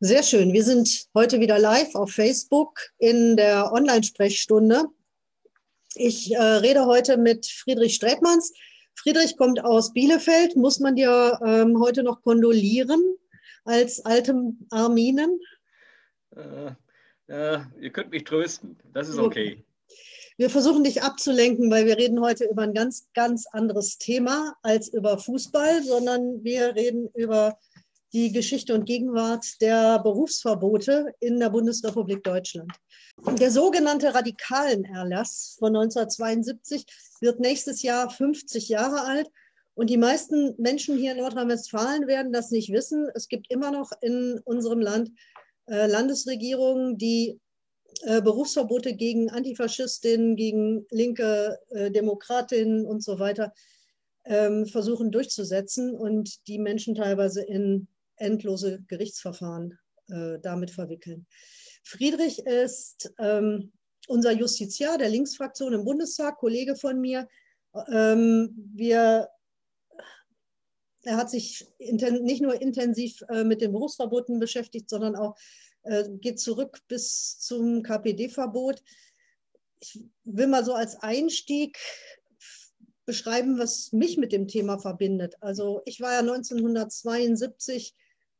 Sehr schön. Wir sind heute wieder live auf Facebook in der Online-Sprechstunde. Ich äh, rede heute mit Friedrich Strätmanns. Friedrich kommt aus Bielefeld. Muss man dir ähm, heute noch kondolieren als altem Arminen? Äh, äh, ihr könnt mich trösten. Das ist okay. Wir versuchen dich abzulenken, weil wir reden heute über ein ganz, ganz anderes Thema als über Fußball, sondern wir reden über die Geschichte und Gegenwart der Berufsverbote in der Bundesrepublik Deutschland. Der sogenannte Radikalenerlass von 1972 wird nächstes Jahr 50 Jahre alt. Und die meisten Menschen hier in Nordrhein-Westfalen werden das nicht wissen. Es gibt immer noch in unserem Land äh, Landesregierungen, die äh, Berufsverbote gegen Antifaschistinnen, gegen linke äh, Demokratinnen und so weiter ähm, versuchen durchzusetzen und die Menschen teilweise in endlose Gerichtsverfahren äh, damit verwickeln. Friedrich ist ähm, unser Justiziar der Linksfraktion im Bundestag, Kollege von mir. Ähm, wir, er hat sich nicht nur intensiv äh, mit den Berufsverboten beschäftigt, sondern auch äh, geht zurück bis zum KPD-Verbot. Ich will mal so als Einstieg beschreiben, was mich mit dem Thema verbindet. Also ich war ja 1972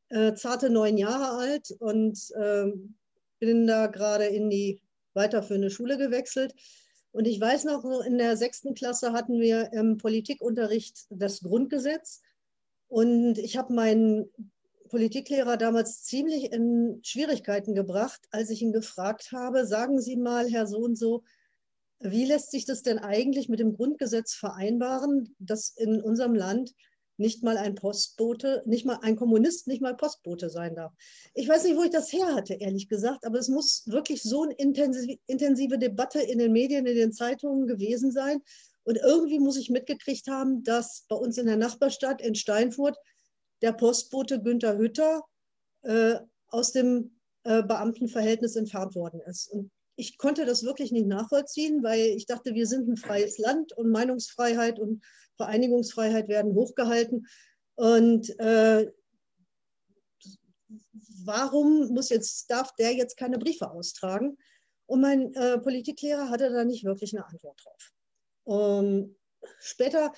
äh, zarte neun Jahre alt und äh, bin da gerade in die weiterführende Schule gewechselt. Und ich weiß noch, in der sechsten Klasse hatten wir im Politikunterricht das Grundgesetz. Und ich habe meinen Politiklehrer damals ziemlich in Schwierigkeiten gebracht, als ich ihn gefragt habe, sagen Sie mal, Herr so und so, wie lässt sich das denn eigentlich mit dem Grundgesetz vereinbaren, dass in unserem Land nicht mal ein Postbote, nicht mal ein Kommunist, nicht mal Postbote sein darf. Ich weiß nicht, wo ich das her hatte, ehrlich gesagt, aber es muss wirklich so eine intensive, Debatte in den Medien, in den Zeitungen gewesen sein. Und irgendwie muss ich mitgekriegt haben, dass bei uns in der Nachbarstadt in Steinfurt der Postbote Günther Hütter äh, aus dem äh, Beamtenverhältnis entfernt worden ist. Und ich konnte das wirklich nicht nachvollziehen, weil ich dachte, wir sind ein freies Land und Meinungsfreiheit und Vereinigungsfreiheit werden hochgehalten. Und äh, warum muss jetzt, darf der jetzt keine Briefe austragen? Und mein äh, Politiklehrer hatte da nicht wirklich eine Antwort drauf. Um, später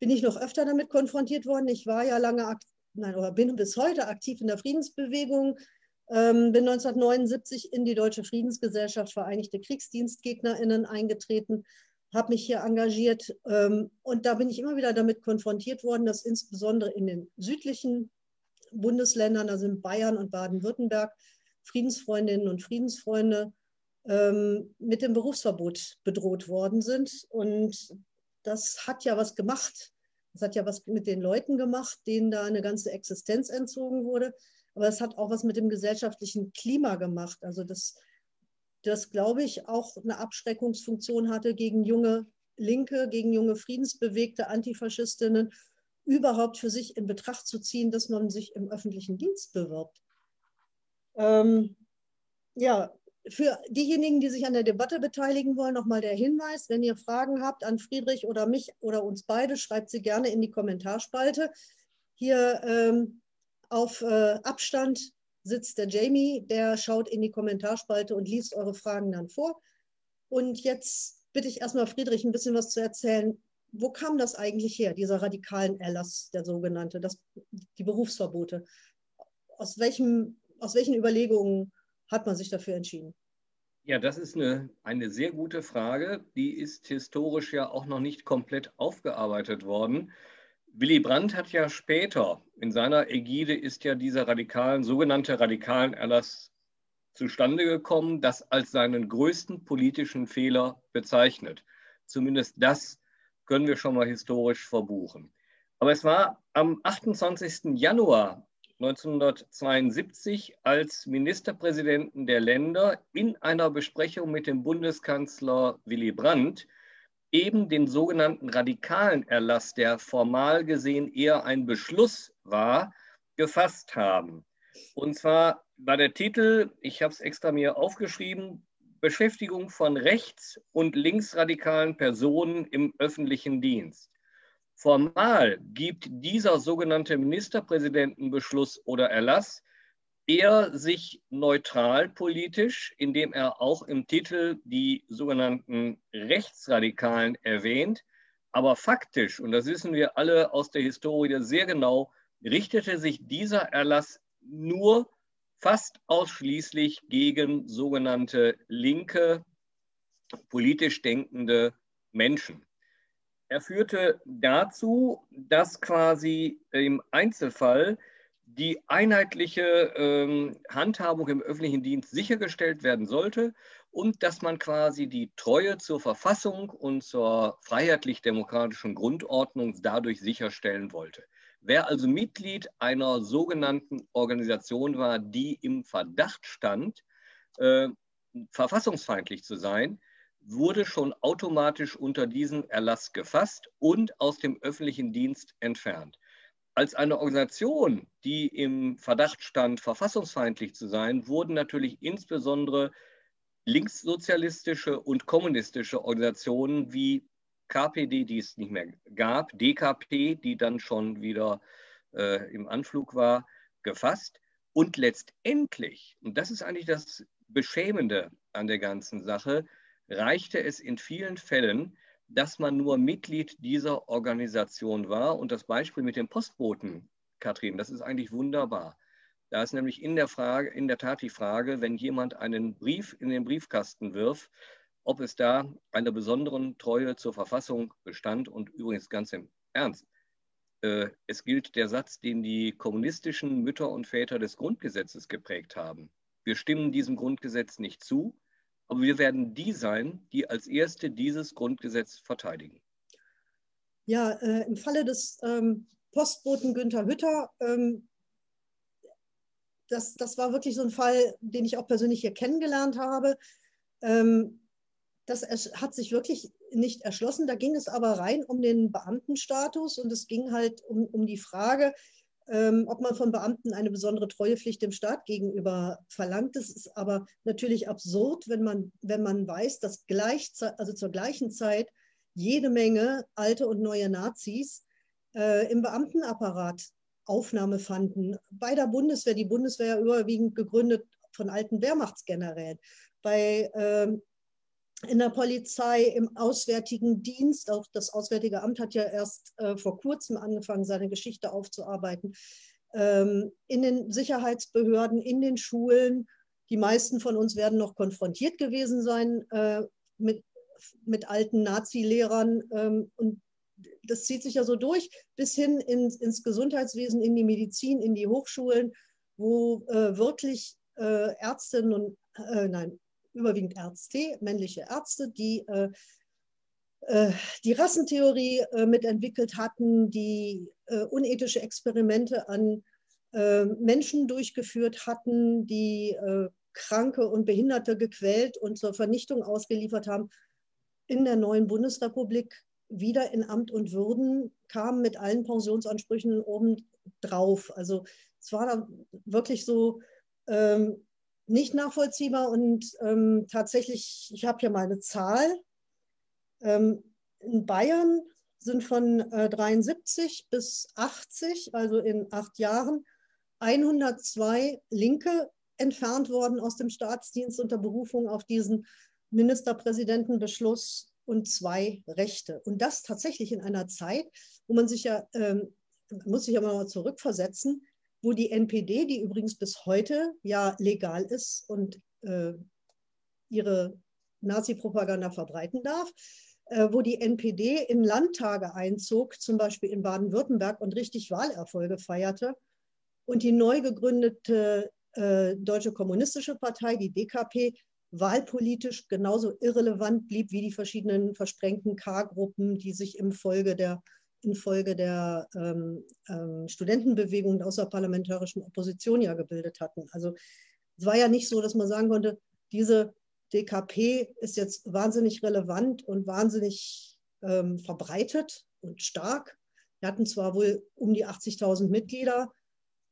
bin ich noch öfter damit konfrontiert worden. Ich war ja lange, nein, oder bin bis heute aktiv in der Friedensbewegung, ähm, bin 1979 in die Deutsche Friedensgesellschaft Vereinigte KriegsdienstgegnerInnen eingetreten habe mich hier engagiert ähm, und da bin ich immer wieder damit konfrontiert worden, dass insbesondere in den südlichen Bundesländern, also in Bayern und Baden-Württemberg, Friedensfreundinnen und Friedensfreunde ähm, mit dem Berufsverbot bedroht worden sind. Und das hat ja was gemacht. Das hat ja was mit den Leuten gemacht, denen da eine ganze Existenz entzogen wurde. Aber es hat auch was mit dem gesellschaftlichen Klima gemacht. Also das das, glaube ich, auch eine Abschreckungsfunktion hatte gegen junge Linke, gegen junge friedensbewegte Antifaschistinnen, überhaupt für sich in Betracht zu ziehen, dass man sich im öffentlichen Dienst bewirbt. Ähm, ja, für diejenigen, die sich an der Debatte beteiligen wollen, nochmal der Hinweis, wenn ihr Fragen habt an Friedrich oder mich oder uns beide, schreibt sie gerne in die Kommentarspalte. Hier ähm, auf äh, Abstand sitzt der Jamie, der schaut in die Kommentarspalte und liest eure Fragen dann vor. Und jetzt bitte ich erstmal Friedrich ein bisschen was zu erzählen. Wo kam das eigentlich her, dieser radikalen Erlass, der sogenannte, das, die Berufsverbote? Aus, welchem, aus welchen Überlegungen hat man sich dafür entschieden? Ja, das ist eine, eine sehr gute Frage. Die ist historisch ja auch noch nicht komplett aufgearbeitet worden. Willy Brandt hat ja später, in seiner Ägide ist ja dieser radikalen, sogenannte radikalen Erlass zustande gekommen, das als seinen größten politischen Fehler bezeichnet. Zumindest das können wir schon mal historisch verbuchen. Aber es war am 28. Januar 1972, als Ministerpräsidenten der Länder in einer Besprechung mit dem Bundeskanzler Willy Brandt eben den sogenannten radikalen Erlass, der formal gesehen eher ein Beschluss war, gefasst haben. Und zwar war der Titel, ich habe es extra mir aufgeschrieben, Beschäftigung von rechts- und linksradikalen Personen im öffentlichen Dienst. Formal gibt dieser sogenannte Ministerpräsidentenbeschluss oder Erlass er sich neutral politisch, indem er auch im Titel die sogenannten Rechtsradikalen erwähnt, aber faktisch, und das wissen wir alle aus der Historie sehr genau, richtete sich dieser Erlass nur fast ausschließlich gegen sogenannte linke, politisch denkende Menschen. Er führte dazu, dass quasi im Einzelfall die einheitliche ähm, Handhabung im öffentlichen Dienst sichergestellt werden sollte und dass man quasi die Treue zur Verfassung und zur freiheitlich-demokratischen Grundordnung dadurch sicherstellen wollte. Wer also Mitglied einer sogenannten Organisation war, die im Verdacht stand, äh, verfassungsfeindlich zu sein, wurde schon automatisch unter diesen Erlass gefasst und aus dem öffentlichen Dienst entfernt. Als eine Organisation, die im Verdacht stand, verfassungsfeindlich zu sein, wurden natürlich insbesondere linkssozialistische und kommunistische Organisationen wie KPD, die es nicht mehr gab, DKP, die dann schon wieder äh, im Anflug war, gefasst. Und letztendlich, und das ist eigentlich das Beschämende an der ganzen Sache, reichte es in vielen Fällen, dass man nur Mitglied dieser Organisation war. Und das Beispiel mit dem Postboten, Katrin, das ist eigentlich wunderbar. Da ist nämlich in der, Frage, in der Tat die Frage, wenn jemand einen Brief in den Briefkasten wirft, ob es da eine besondere Treue zur Verfassung bestand. Und übrigens ganz im Ernst, äh, es gilt der Satz, den die kommunistischen Mütter und Väter des Grundgesetzes geprägt haben. Wir stimmen diesem Grundgesetz nicht zu, aber wir werden die sein, die als Erste dieses Grundgesetz verteidigen. Ja, äh, im Falle des ähm, Postboten Günther Hütter, ähm, das, das war wirklich so ein Fall, den ich auch persönlich hier kennengelernt habe. Ähm, das hat sich wirklich nicht erschlossen. Da ging es aber rein um den Beamtenstatus und es ging halt um, um die Frage, ähm, ob man von Beamten eine besondere Treuepflicht dem Staat gegenüber verlangt. Das ist aber natürlich absurd, wenn man, wenn man weiß, dass also zur gleichen Zeit jede Menge alte und neue Nazis äh, im Beamtenapparat Aufnahme fanden. Bei der Bundeswehr, die Bundeswehr überwiegend gegründet von alten Wehrmachtsgenerälen. Bei ähm, in der Polizei, im Auswärtigen Dienst. Auch das Auswärtige Amt hat ja erst äh, vor kurzem angefangen, seine Geschichte aufzuarbeiten. Ähm, in den Sicherheitsbehörden, in den Schulen. Die meisten von uns werden noch konfrontiert gewesen sein äh, mit, mit alten Nazi-Lehrern. Ähm, und das zieht sich ja so durch bis hin ins, ins Gesundheitswesen, in die Medizin, in die Hochschulen, wo äh, wirklich äh, Ärztinnen und, äh, nein, überwiegend Ärzte, männliche Ärzte, die äh, äh, die Rassentheorie äh, mitentwickelt hatten, die äh, unethische Experimente an Menschen durchgeführt hatten, die Kranke und Behinderte gequält und zur Vernichtung ausgeliefert haben, in der neuen Bundesrepublik wieder in Amt und Würden, kamen mit allen Pensionsansprüchen oben drauf. Also es war da wirklich so, ähm, nicht nachvollziehbar und ähm, tatsächlich, ich habe hier mal eine Zahl. Ähm, in Bayern sind von äh, 73 bis 80, also in acht Jahren, 102 Linke entfernt worden aus dem Staatsdienst unter Berufung auf diesen Ministerpräsidentenbeschluss und zwei Rechte. Und das tatsächlich in einer Zeit, wo man sich ja, ähm, muss sich ja mal zurückversetzen, wo die NPD, die übrigens bis heute ja legal ist und äh, ihre Nazi-Propaganda verbreiten darf, äh, wo die NPD in Landtage einzog, zum Beispiel in Baden-Württemberg und richtig Wahlerfolge feierte. Und die neu gegründete äh, Deutsche Kommunistische Partei, die DKP, wahlpolitisch genauso irrelevant blieb wie die verschiedenen versprengten K-Gruppen, die sich im Folge der infolge der ähm, ähm, Studentenbewegung der außerparlamentarischen Opposition ja gebildet hatten. Also es war ja nicht so, dass man sagen konnte, diese DKP ist jetzt wahnsinnig relevant und wahnsinnig ähm, verbreitet und stark. Wir hatten zwar wohl um die 80.000 Mitglieder,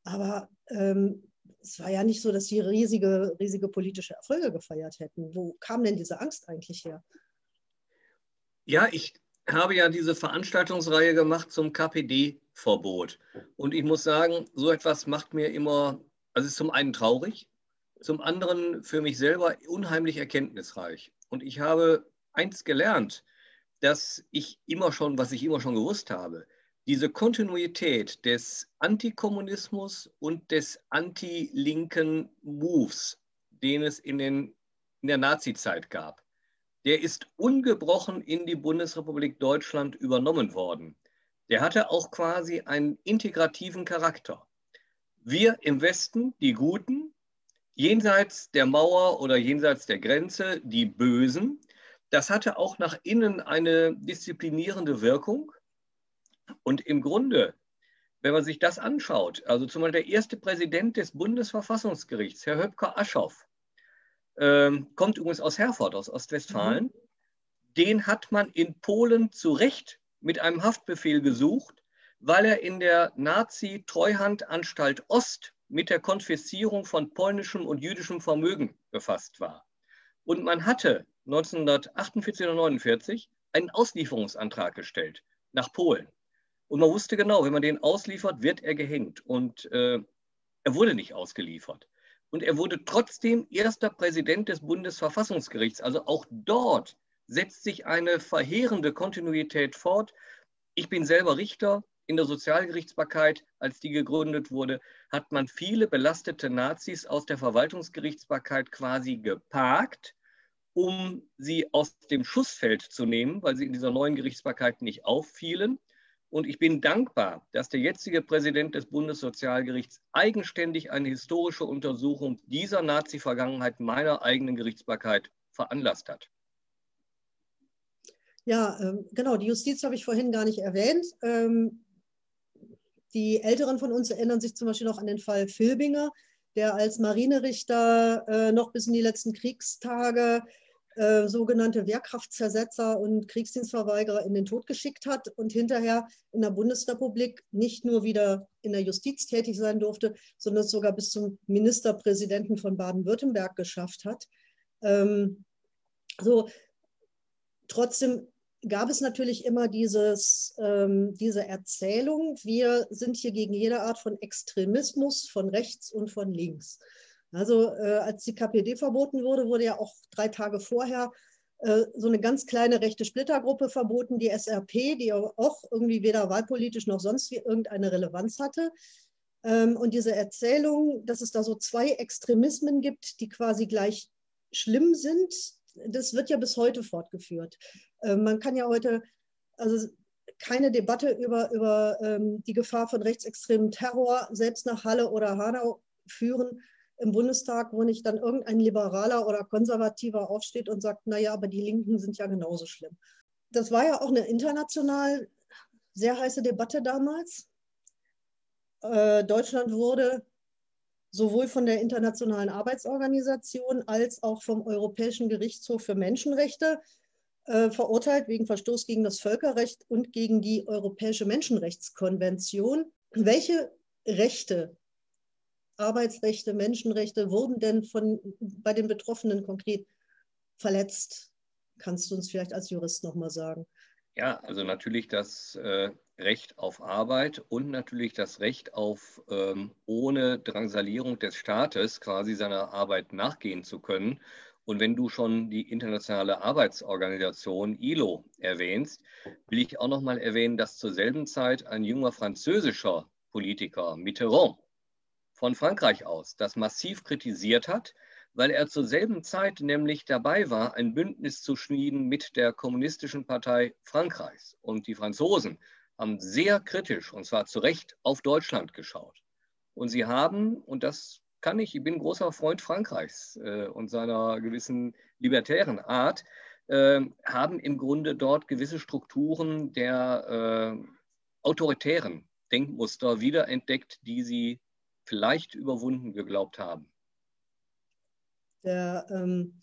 aber ähm, es war ja nicht so, dass sie riesige, riesige politische Erfolge gefeiert hätten. Wo kam denn diese Angst eigentlich her? Ja, ich habe ja diese Veranstaltungsreihe gemacht zum KPD-Verbot. Und ich muss sagen, so etwas macht mir immer Also ist zum einen traurig, zum anderen für mich selber unheimlich erkenntnisreich. Und ich habe eins gelernt, dass ich immer schon, was ich immer schon gewusst habe, diese Kontinuität des Antikommunismus und des anti-linken Moves, den es in, den, in der Nazizeit gab, der ist ungebrochen in die Bundesrepublik Deutschland übernommen worden. Der hatte auch quasi einen integrativen Charakter. Wir im Westen, die Guten, jenseits der Mauer oder jenseits der Grenze, die Bösen. Das hatte auch nach innen eine disziplinierende Wirkung. Und im Grunde, wenn man sich das anschaut, also zum Beispiel der erste Präsident des Bundesverfassungsgerichts, Herr Höpker Aschoff, ähm, kommt übrigens aus Herford, aus Ostwestfalen. Mhm. Den hat man in Polen zu Recht mit einem Haftbefehl gesucht, weil er in der Nazi-Treuhandanstalt Ost mit der Konfiszierung von polnischem und jüdischem Vermögen befasst war. Und man hatte 1948 oder 1949 einen Auslieferungsantrag gestellt nach Polen. Und man wusste genau, wenn man den ausliefert, wird er gehängt. Und äh, er wurde nicht ausgeliefert. Und er wurde trotzdem erster Präsident des Bundesverfassungsgerichts. Also auch dort setzt sich eine verheerende Kontinuität fort. Ich bin selber Richter in der Sozialgerichtsbarkeit, als die gegründet wurde, hat man viele belastete Nazis aus der Verwaltungsgerichtsbarkeit quasi geparkt, um sie aus dem Schussfeld zu nehmen, weil sie in dieser neuen Gerichtsbarkeit nicht auffielen. Und ich bin dankbar, dass der jetzige Präsident des Bundessozialgerichts eigenständig eine historische Untersuchung dieser Nazi-Vergangenheit meiner eigenen Gerichtsbarkeit veranlasst hat. Ja, ähm, genau, die Justiz habe ich vorhin gar nicht erwähnt. Ähm, die Älteren von uns erinnern sich zum Beispiel noch an den Fall Filbinger, der als Marinerichter äh, noch bis in die letzten Kriegstage äh, sogenannte Wehrkraftzersetzer und Kriegsdienstverweigerer in den Tod geschickt hat und hinterher in der Bundesrepublik nicht nur wieder in der Justiz tätig sein durfte, sondern sogar bis zum Ministerpräsidenten von Baden-Württemberg geschafft hat. Ähm, so, trotzdem gab es natürlich immer dieses, ähm, diese Erzählung, wir sind hier gegen jede Art von Extremismus von rechts und von links. Also äh, als die KPD verboten wurde, wurde ja auch drei Tage vorher äh, so eine ganz kleine rechte Splittergruppe verboten, die SRP, die auch irgendwie weder wahlpolitisch noch sonst wie irgendeine Relevanz hatte. Ähm, und diese Erzählung, dass es da so zwei Extremismen gibt, die quasi gleich schlimm sind, das wird ja bis heute fortgeführt. Ähm, man kann ja heute, also keine Debatte über, über ähm, die Gefahr von rechtsextremem Terror selbst nach Halle oder Hanau führen, im Bundestag, wo nicht dann irgendein Liberaler oder Konservativer aufsteht und sagt, naja, aber die Linken sind ja genauso schlimm. Das war ja auch eine international sehr heiße Debatte damals. Äh, Deutschland wurde sowohl von der Internationalen Arbeitsorganisation als auch vom Europäischen Gerichtshof für Menschenrechte äh, verurteilt wegen Verstoß gegen das Völkerrecht und gegen die Europäische Menschenrechtskonvention. Welche Rechte Arbeitsrechte, Menschenrechte wurden denn von, bei den Betroffenen konkret verletzt? Kannst du uns vielleicht als Jurist nochmal sagen? Ja, also natürlich das äh, Recht auf Arbeit und natürlich das Recht auf ähm, ohne Drangsalierung des Staates quasi seiner Arbeit nachgehen zu können. Und wenn du schon die Internationale Arbeitsorganisation ILO erwähnst, will ich auch noch mal erwähnen, dass zur selben Zeit ein junger französischer Politiker, Mitterrand, von Frankreich aus das massiv kritisiert hat, weil er zur selben Zeit nämlich dabei war, ein Bündnis zu schmieden mit der Kommunistischen Partei Frankreichs. Und die Franzosen haben sehr kritisch, und zwar zu Recht, auf Deutschland geschaut. Und sie haben, und das kann ich, ich bin großer Freund Frankreichs äh, und seiner gewissen libertären Art, äh, haben im Grunde dort gewisse Strukturen der äh, autoritären Denkmuster wiederentdeckt, die sie vielleicht überwunden geglaubt haben. Der, ähm,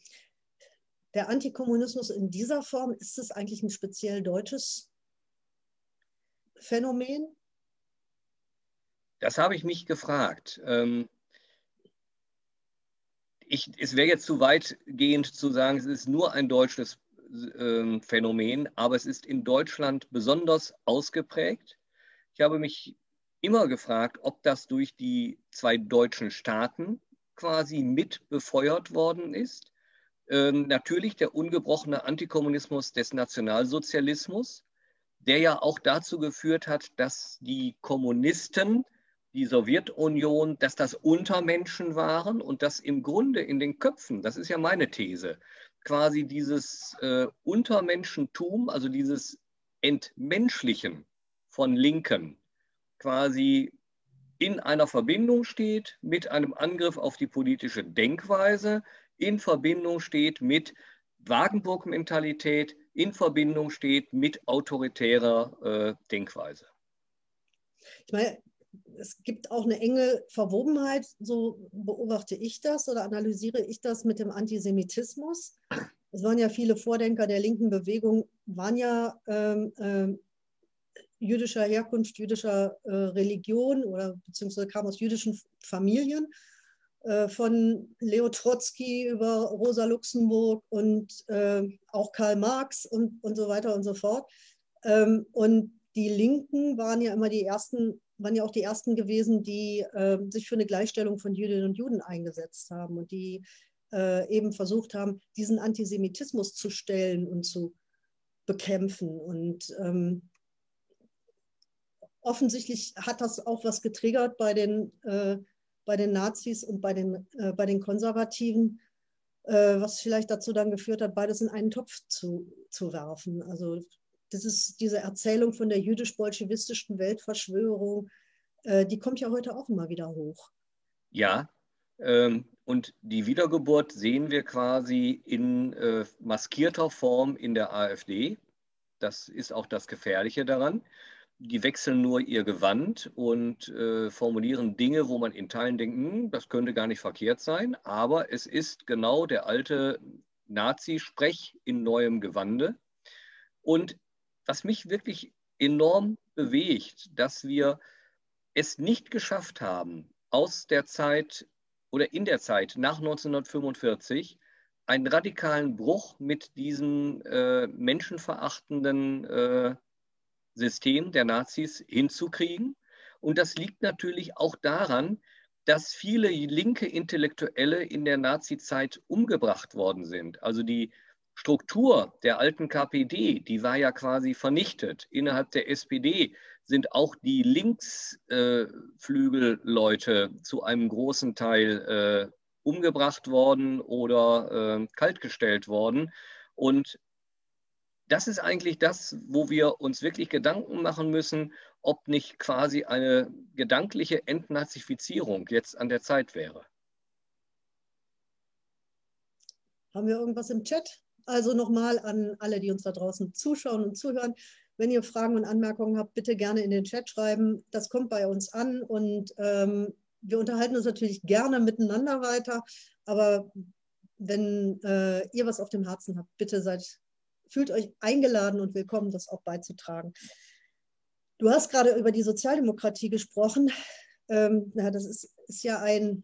der Antikommunismus in dieser Form, ist es eigentlich ein speziell deutsches Phänomen? Das habe ich mich gefragt. Ähm, ich, es wäre jetzt zu weitgehend zu sagen, es ist nur ein deutsches äh, Phänomen, aber es ist in Deutschland besonders ausgeprägt. Ich habe mich immer gefragt, ob das durch die zwei deutschen Staaten quasi mit befeuert worden ist. Ähm, natürlich der ungebrochene Antikommunismus des Nationalsozialismus, der ja auch dazu geführt hat, dass die Kommunisten, die Sowjetunion, dass das Untermenschen waren und dass im Grunde in den Köpfen, das ist ja meine These, quasi dieses äh, Untermenschentum, also dieses Entmenschlichen von Linken, quasi in einer Verbindung steht mit einem Angriff auf die politische Denkweise, in Verbindung steht mit Wagenburg-Mentalität, in Verbindung steht mit autoritärer äh, Denkweise. Ich meine, es gibt auch eine enge Verwobenheit, so beobachte ich das oder analysiere ich das mit dem Antisemitismus. Es waren ja viele Vordenker der linken Bewegung, waren ja ähm, ähm, jüdischer Herkunft, jüdischer äh, Religion oder beziehungsweise kamen aus jüdischen Familien. Äh, von Leo Trotzki über Rosa Luxemburg und äh, auch Karl Marx und, und so weiter und so fort. Ähm, und die Linken waren ja immer die ersten, waren ja auch die ersten gewesen, die äh, sich für eine Gleichstellung von Jüdinnen und Juden eingesetzt haben und die äh, eben versucht haben, diesen Antisemitismus zu stellen und zu bekämpfen. Und ähm, offensichtlich hat das auch was getriggert bei den, äh, bei den Nazis und bei den, äh, bei den Konservativen, äh, was vielleicht dazu dann geführt hat, beides in einen Topf zu, zu werfen. Also das ist diese Erzählung von der jüdisch-bolschewistischen Weltverschwörung, äh, die kommt ja heute auch immer wieder hoch. Ja, ähm, und die Wiedergeburt sehen wir quasi in äh, maskierter Form in der AfD. Das ist auch das Gefährliche daran die wechseln nur ihr Gewand und äh, formulieren Dinge, wo man in Teilen denkt, hm, das könnte gar nicht verkehrt sein, aber es ist genau der alte Nazi-Sprech in neuem Gewande. Und was mich wirklich enorm bewegt, dass wir es nicht geschafft haben, aus der Zeit oder in der Zeit nach 1945 einen radikalen Bruch mit diesen äh, menschenverachtenden äh, System der Nazis hinzukriegen. Und das liegt natürlich auch daran, dass viele linke Intellektuelle in der Nazizeit umgebracht worden sind. Also die Struktur der alten KPD, die war ja quasi vernichtet. Innerhalb der SPD sind auch die Linksflügelleute äh, zu einem großen Teil äh, umgebracht worden oder äh, kaltgestellt worden. Und das ist eigentlich das, wo wir uns wirklich Gedanken machen müssen, ob nicht quasi eine gedankliche Entnazifizierung jetzt an der Zeit wäre. Haben wir irgendwas im Chat? Also nochmal an alle, die uns da draußen zuschauen und zuhören. Wenn ihr Fragen und Anmerkungen habt, bitte gerne in den Chat schreiben. Das kommt bei uns an und ähm, wir unterhalten uns natürlich gerne miteinander weiter. Aber wenn äh, ihr was auf dem Herzen habt, bitte seid fühlt euch eingeladen und willkommen, das auch beizutragen. Du hast gerade über die Sozialdemokratie gesprochen. Ähm, ja, das ist, ist ja ein,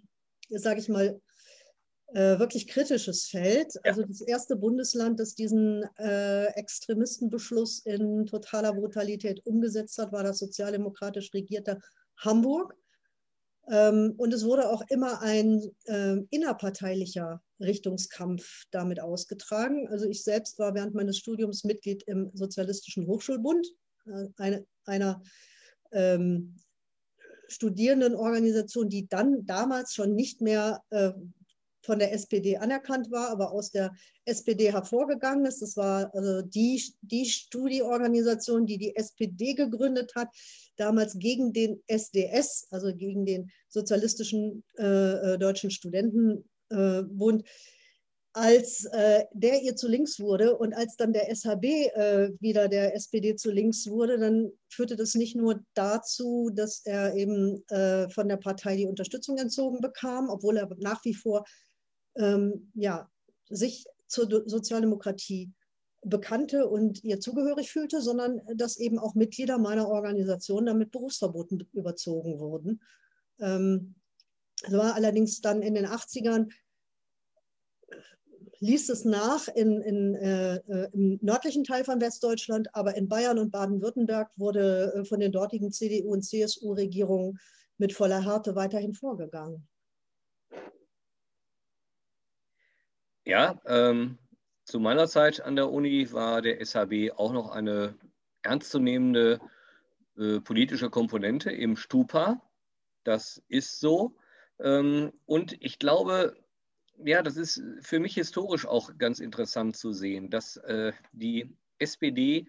sage ich mal, äh, wirklich kritisches Feld. Ja. Also das erste Bundesland, das diesen äh, Extremistenbeschluss in totaler Brutalität umgesetzt hat, war das sozialdemokratisch regierte Hamburg. Ähm, und es wurde auch immer ein äh, innerparteilicher Richtungskampf damit ausgetragen. Also ich selbst war während meines Studiums Mitglied im Sozialistischen Hochschulbund, äh, eine, einer ähm, Studierendenorganisation, die dann damals schon nicht mehr äh, von der SPD anerkannt war, aber aus der SPD hervorgegangen ist. Das war also die, die Studieorganisation, die die SPD gegründet hat, damals gegen den SDS, also gegen den Sozialistischen äh, äh Deutschen Studentenbund. Äh, als äh, der ihr zu links wurde und als dann der SHB äh, wieder der SPD zu links wurde, dann führte das nicht nur dazu, dass er eben äh, von der Partei die Unterstützung entzogen bekam, obwohl er nach wie vor ähm, ja, sich zur Sozialdemokratie bekannte und ihr zugehörig fühlte, sondern dass eben auch Mitglieder meiner Organisation damit Berufsverboten überzogen wurden. Ähm, das war allerdings dann in den 80ern ließ es nach in, in, äh, äh, im nördlichen Teil von Westdeutschland, aber in Bayern und Baden-Württemberg wurde äh, von den dortigen CDU- und CSU-Regierungen mit voller Härte weiterhin vorgegangen. Ja, ähm, zu meiner Zeit an der Uni war der SHB auch noch eine ernstzunehmende äh, politische Komponente im Stupa. Das ist so. Ähm, und ich glaube, ja, das ist für mich historisch auch ganz interessant zu sehen, dass äh, die SPD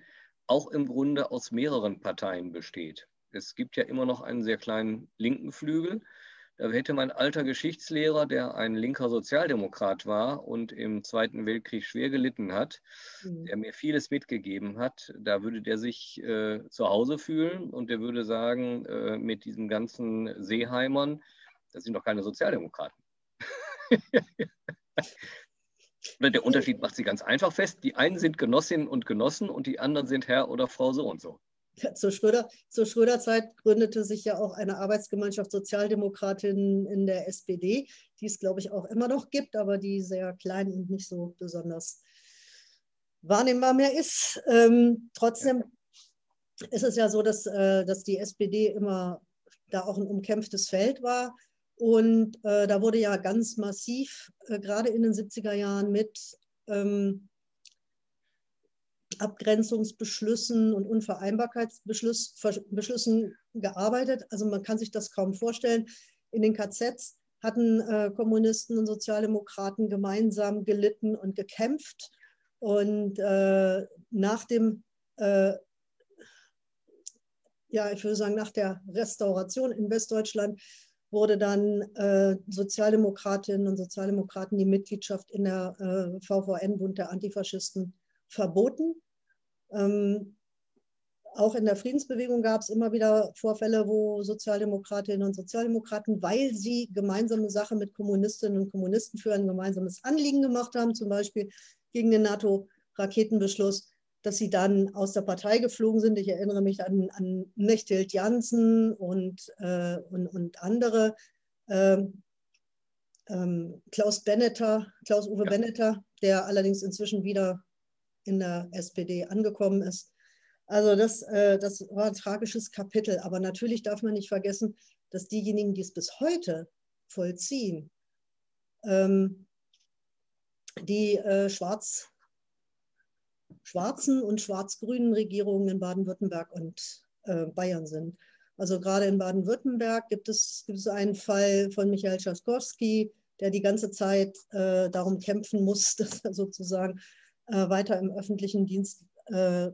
auch im Grunde aus mehreren Parteien besteht. Es gibt ja immer noch einen sehr kleinen linken Flügel. Da hätte mein alter Geschichtslehrer, der ein linker Sozialdemokrat war und im Zweiten Weltkrieg schwer gelitten hat, mhm. der mir vieles mitgegeben hat, da würde der sich äh, zu Hause fühlen und der würde sagen, äh, mit diesen ganzen Seeheimern, das sind doch keine Sozialdemokraten. Der Unterschied macht sie ganz einfach fest. Die einen sind Genossinnen und Genossen und die anderen sind Herr oder Frau so und so. zur, Schröder, zur Schröder-Zeit gründete sich ja auch eine Arbeitsgemeinschaft Sozialdemokratinnen in der SPD, die es, glaube ich, auch immer noch gibt, aber die sehr klein und nicht so besonders wahrnehmbar mehr ist. Ähm, trotzdem ist es ja so, dass, äh, dass die SPD immer da auch ein umkämpftes Feld war. Und äh, da wurde ja ganz massiv, äh, gerade in den 70er Jahren, mit ähm, Abgrenzungsbeschlüssen und Unvereinbarkeitsbeschlüssen gearbeitet. Also man kann sich das kaum vorstellen. In den KZs hatten äh, Kommunisten und Sozialdemokraten gemeinsam gelitten und gekämpft. Und äh, nach dem, äh, ja, ich würde sagen, nach der Restauration in Westdeutschland wurde dann äh, Sozialdemokratinnen und Sozialdemokraten die Mitgliedschaft in der äh, VVN, Bund der Antifaschisten, verboten. Ähm, auch in der Friedensbewegung gab es immer wieder Vorfälle, wo Sozialdemokratinnen und Sozialdemokraten, weil sie gemeinsame Sache mit Kommunistinnen und Kommunisten für ein gemeinsames Anliegen gemacht haben, zum Beispiel gegen den NATO-Raketenbeschluss, dass sie dann aus der Partei geflogen sind. Ich erinnere mich an, an Mechthild Jansen und, äh, und, und andere. Ähm, ähm, Klaus Benneter, Klaus-Uwe ja. Benneter, der allerdings inzwischen wieder in der SPD angekommen ist. Also das, äh, das war ein tragisches Kapitel. Aber natürlich darf man nicht vergessen, dass diejenigen, die es bis heute vollziehen, ähm, die äh, schwarz, schwarzen und schwarz-grünen Regierungen in Baden-Württemberg und äh, Bayern sind. Also gerade in Baden-Württemberg gibt es, gibt es einen Fall von Michael Schaskowski, der die ganze Zeit äh, darum kämpfen muss, dass er sozusagen weiter im öffentlichen Dienst äh,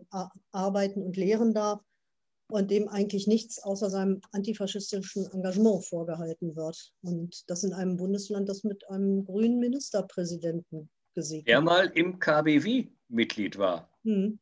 arbeiten und lehren darf und dem eigentlich nichts außer seinem antifaschistischen Engagement vorgehalten wird. Und das in einem Bundesland, das mit einem grünen Ministerpräsidenten gesegnet Der mal im KBW Mitglied war. Hm.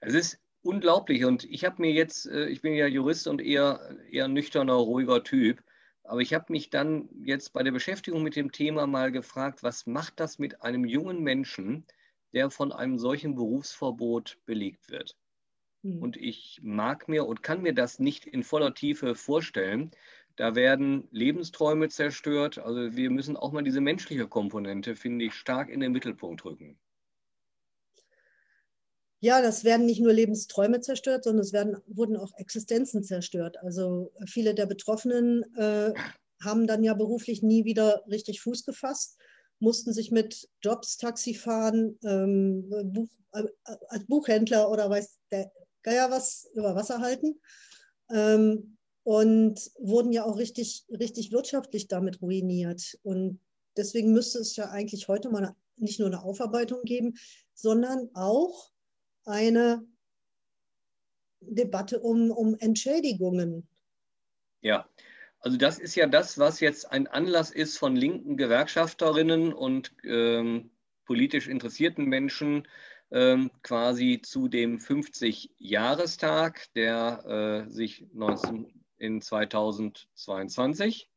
Es ist unglaublich und ich habe mir jetzt, äh, ich bin ja Jurist und eher, eher nüchterner, ruhiger Typ, aber ich habe mich dann jetzt bei der Beschäftigung mit dem Thema mal gefragt, was macht das mit einem jungen Menschen, der von einem solchen Berufsverbot belegt wird. Mhm. Und ich mag mir und kann mir das nicht in voller Tiefe vorstellen. Da werden Lebensträume zerstört. Also wir müssen auch mal diese menschliche Komponente, finde ich, stark in den Mittelpunkt rücken. Ja, das werden nicht nur Lebensträume zerstört, sondern es werden, wurden auch Existenzen zerstört. Also viele der Betroffenen äh, haben dann ja beruflich nie wieder richtig Fuß gefasst mussten sich mit Jobs, Taxifahren, ähm, Buch, äh, als Buchhändler oder weiß der Geier was über Wasser halten. Ähm, und wurden ja auch richtig, richtig wirtschaftlich damit ruiniert. Und deswegen müsste es ja eigentlich heute mal nicht nur eine Aufarbeitung geben, sondern auch eine Debatte um, um Entschädigungen. Ja, also das ist ja das, was jetzt ein Anlass ist von linken Gewerkschafterinnen und ähm, politisch interessierten Menschen ähm, quasi zu dem 50-Jahrestag, der äh, sich 19, in 2022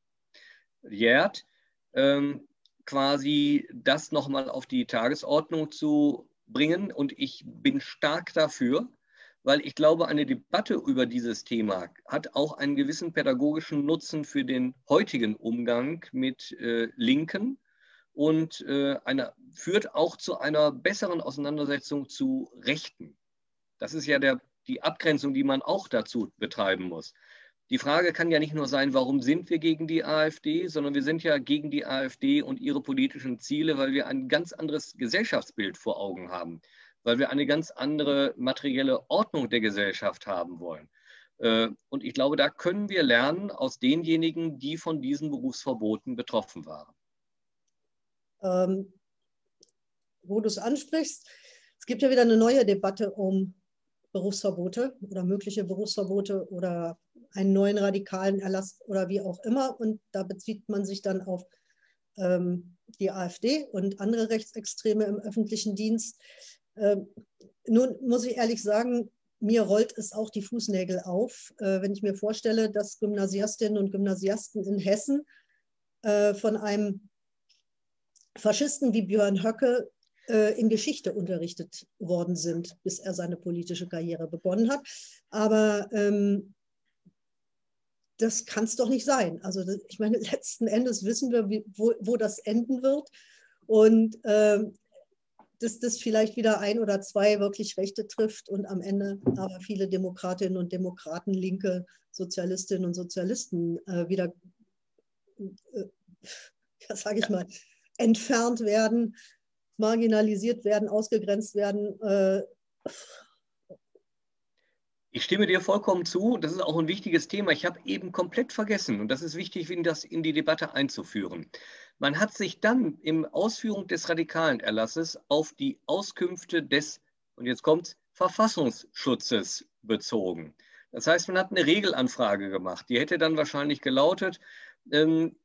jährt, ähm, quasi das nochmal auf die Tagesordnung zu bringen. Und ich bin stark dafür, weil ich glaube, eine Debatte über dieses Thema hat auch einen gewissen pädagogischen Nutzen für den heutigen Umgang mit äh, Linken und äh, eine, führt auch zu einer besseren Auseinandersetzung zu Rechten. Das ist ja der, die Abgrenzung, die man auch dazu betreiben muss. Die Frage kann ja nicht nur sein, warum sind wir gegen die AfD, sondern wir sind ja gegen die AfD und ihre politischen Ziele, weil wir ein ganz anderes Gesellschaftsbild vor Augen haben, weil wir eine ganz andere materielle Ordnung der Gesellschaft haben wollen. Äh, und ich glaube, da können wir lernen aus denjenigen, die von diesen Berufsverboten betroffen waren. Ähm, wo du es ansprichst, es gibt ja wieder eine neue Debatte um Berufsverbote oder mögliche Berufsverbote oder einen neuen radikalen Erlass oder wie auch immer. Und da bezieht man sich dann auf ähm, die AfD und andere Rechtsextreme im öffentlichen Dienst. Ähm, nun muss ich ehrlich sagen, mir rollt es auch die Fußnägel auf, äh, wenn ich mir vorstelle, dass Gymnasiastinnen und Gymnasiasten in Hessen äh, von einem Faschisten wie Björn Höcke äh, in Geschichte unterrichtet worden sind, bis er seine politische Karriere begonnen hat. Aber ähm, das kann es doch nicht sein. Also ich meine, letzten Endes wissen wir, wie, wo, wo das enden wird. Und ähm, dass das vielleicht wieder ein oder zwei wirklich Rechte trifft und am Ende aber viele Demokratinnen und Demokraten, linke Sozialistinnen und Sozialisten äh, wieder, äh, ja, sage ich mal, entfernt werden, marginalisiert werden, ausgegrenzt werden. Äh, ich stimme dir vollkommen zu. Das ist auch ein wichtiges Thema. Ich habe eben komplett vergessen, und das ist wichtig, das in die Debatte einzuführen. Man hat sich dann im Ausführung des radikalen Erlasses auf die Auskünfte des, und jetzt kommt Verfassungsschutzes bezogen. Das heißt, man hat eine Regelanfrage gemacht. Die hätte dann wahrscheinlich gelautet, ähm,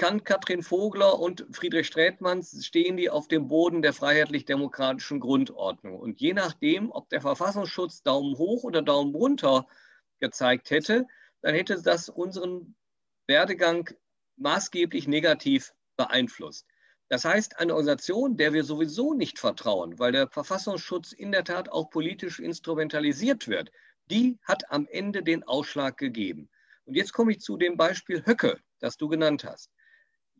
kann Katrin Vogler und Friedrich Strätmann, stehen die auf dem Boden der freiheitlich-demokratischen Grundordnung. Und je nachdem, ob der Verfassungsschutz Daumen hoch oder Daumen runter gezeigt hätte, dann hätte das unseren Werdegang maßgeblich negativ beeinflusst. Das heißt, eine Organisation, der wir sowieso nicht vertrauen, weil der Verfassungsschutz in der Tat auch politisch instrumentalisiert wird, die hat am Ende den Ausschlag gegeben. Und jetzt komme ich zu dem Beispiel Höcke, das du genannt hast.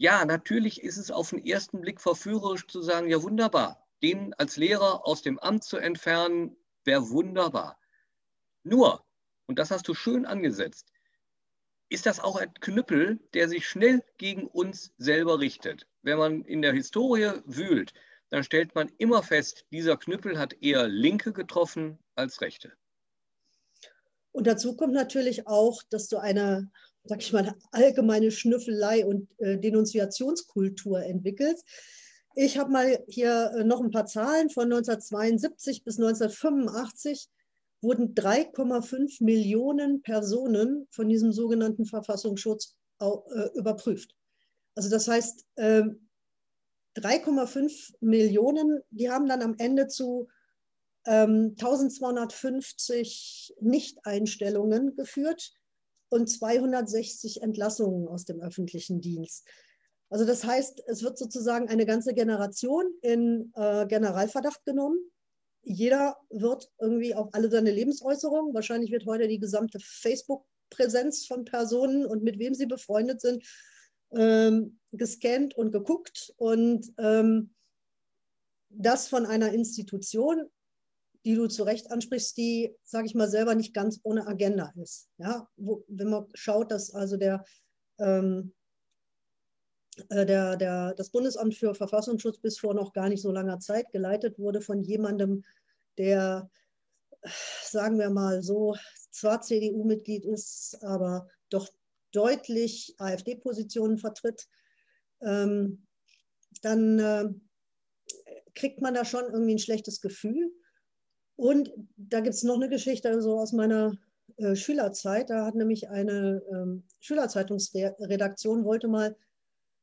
Ja, natürlich ist es auf den ersten Blick verführerisch zu sagen, ja wunderbar, den als Lehrer aus dem Amt zu entfernen, wäre wunderbar. Nur, und das hast du schön angesetzt, ist das auch ein Knüppel, der sich schnell gegen uns selber richtet. Wenn man in der Historie wühlt, dann stellt man immer fest, dieser Knüppel hat eher Linke getroffen als Rechte. Und dazu kommt natürlich auch, dass du eine sag ich mal, allgemeine Schnüffelei und äh, Denunziationskultur entwickelt. Ich habe mal hier äh, noch ein paar Zahlen. Von 1972 bis 1985 wurden 3,5 Millionen Personen von diesem sogenannten Verfassungsschutz äh, überprüft. Also das heißt, 3,5 ähm, Millionen, die haben dann am Ende zu 1250 ähm, Nichteinstellungen geführt und 260 Entlassungen aus dem öffentlichen Dienst. Also das heißt, es wird sozusagen eine ganze Generation in äh, Generalverdacht genommen. Jeder wird irgendwie auf alle seine Lebensäußerungen, wahrscheinlich wird heute die gesamte Facebook-Präsenz von Personen und mit wem sie befreundet sind, ähm, gescannt und geguckt. Und ähm, das von einer Institution, die du zu Recht ansprichst, die, sage ich mal, selber nicht ganz ohne Agenda ist. Ja, Wo, wenn man schaut, dass also der, ähm, äh, der, der, das Bundesamt für Verfassungsschutz bis vor noch gar nicht so langer Zeit geleitet wurde von jemandem, der, sagen wir mal so, zwar CDU-Mitglied ist, aber doch deutlich AfD-Positionen vertritt, ähm, dann äh, kriegt man da schon irgendwie ein schlechtes Gefühl. Und da gibt es noch eine Geschichte also aus meiner äh, Schülerzeit. Da hat nämlich eine ähm, Schülerzeitungsredaktion wollte mal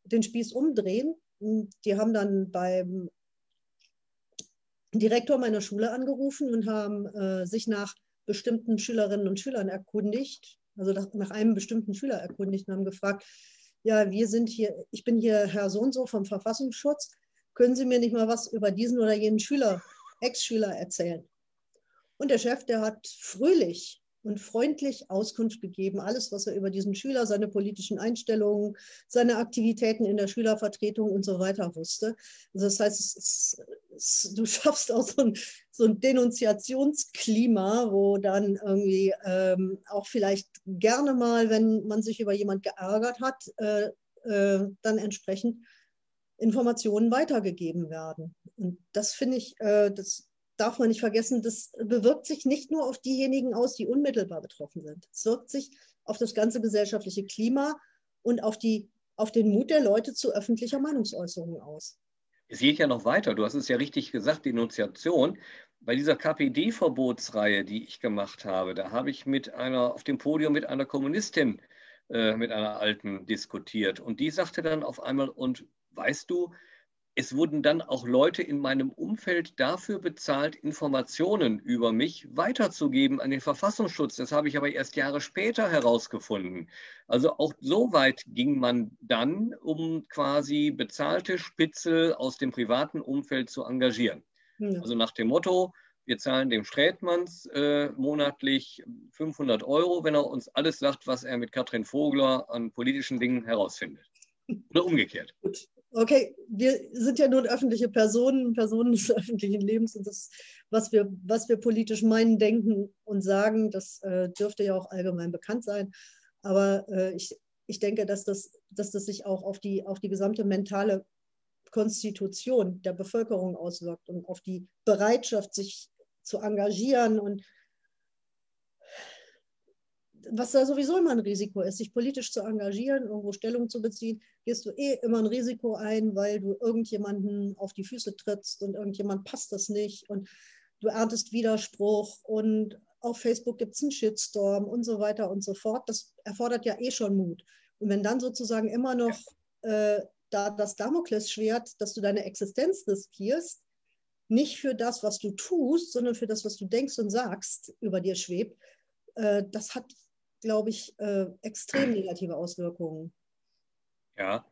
den Spieß umdrehen. Die haben dann beim Direktor meiner Schule angerufen und haben äh, sich nach bestimmten Schülerinnen und Schülern erkundigt, also nach einem bestimmten Schüler erkundigt und haben gefragt, ja, wir sind hier, ich bin hier Herr so und so vom Verfassungsschutz, können Sie mir nicht mal was über diesen oder jenen Schüler, Ex-Schüler erzählen? Und der Chef, der hat fröhlich und freundlich Auskunft gegeben. Alles, was er über diesen Schüler, seine politischen Einstellungen, seine Aktivitäten in der Schülervertretung und so weiter wusste. Also das heißt, es, es, du schaffst auch so ein, so ein Denunziationsklima, wo dann irgendwie ähm, auch vielleicht gerne mal, wenn man sich über jemand geärgert hat, äh, äh, dann entsprechend Informationen weitergegeben werden. Und das finde ich, äh, das darf man nicht vergessen, das bewirkt sich nicht nur auf diejenigen aus, die unmittelbar betroffen sind. Es wirkt sich auf das ganze gesellschaftliche Klima und auf, die, auf den Mut der Leute zu öffentlicher Meinungsäußerung aus. Es geht ja noch weiter. Du hast es ja richtig gesagt, Denunziation. Bei dieser KPD-Verbotsreihe, die ich gemacht habe, da habe ich mit einer, auf dem Podium mit einer Kommunistin, äh, mit einer Alten diskutiert. Und die sagte dann auf einmal, und weißt du, es wurden dann auch Leute in meinem Umfeld dafür bezahlt, Informationen über mich weiterzugeben an den Verfassungsschutz. Das habe ich aber erst Jahre später herausgefunden. Also auch so weit ging man dann, um quasi bezahlte Spitzel aus dem privaten Umfeld zu engagieren. Ja. Also nach dem Motto, wir zahlen dem Strätmanns äh, monatlich 500 Euro, wenn er uns alles sagt, was er mit Katrin Vogler an politischen Dingen herausfindet. Oder umgekehrt. Gut. Okay, wir sind ja nun öffentliche Personen, Personen des öffentlichen Lebens und das, was wir, was wir politisch meinen, denken und sagen, das äh, dürfte ja auch allgemein bekannt sein. Aber äh, ich, ich denke, dass das, dass das sich auch auf die, auf die gesamte mentale Konstitution der Bevölkerung auswirkt und auf die Bereitschaft, sich zu engagieren und was da sowieso immer ein Risiko ist, sich politisch zu engagieren, irgendwo Stellung zu beziehen, gehst du eh immer ein Risiko ein, weil du irgendjemanden auf die Füße trittst und irgendjemand passt das nicht und du erntest Widerspruch und auf Facebook gibt es einen Shitstorm und so weiter und so fort. Das erfordert ja eh schon Mut. Und wenn dann sozusagen immer noch äh, da das Damoklesschwert, dass du deine Existenz riskierst, nicht für das, was du tust, sondern für das, was du denkst und sagst, über dir schwebt, äh, das hat glaube ich, äh, extrem negative Auswirkungen. Ja,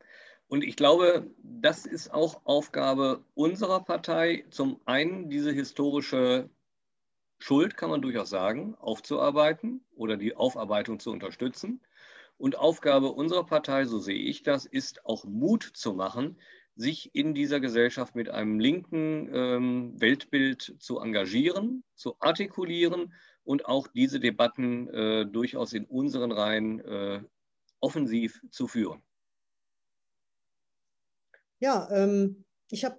und ich glaube, das ist auch Aufgabe unserer Partei, zum einen diese historische Schuld, kann man durchaus sagen, aufzuarbeiten oder die Aufarbeitung zu unterstützen. Und Aufgabe unserer Partei, so sehe ich das, ist auch Mut zu machen, sich in dieser Gesellschaft mit einem linken ähm, Weltbild zu engagieren, zu artikulieren und auch diese Debatten äh, durchaus in unseren Reihen äh, offensiv zu führen. Ja, ähm, ich habe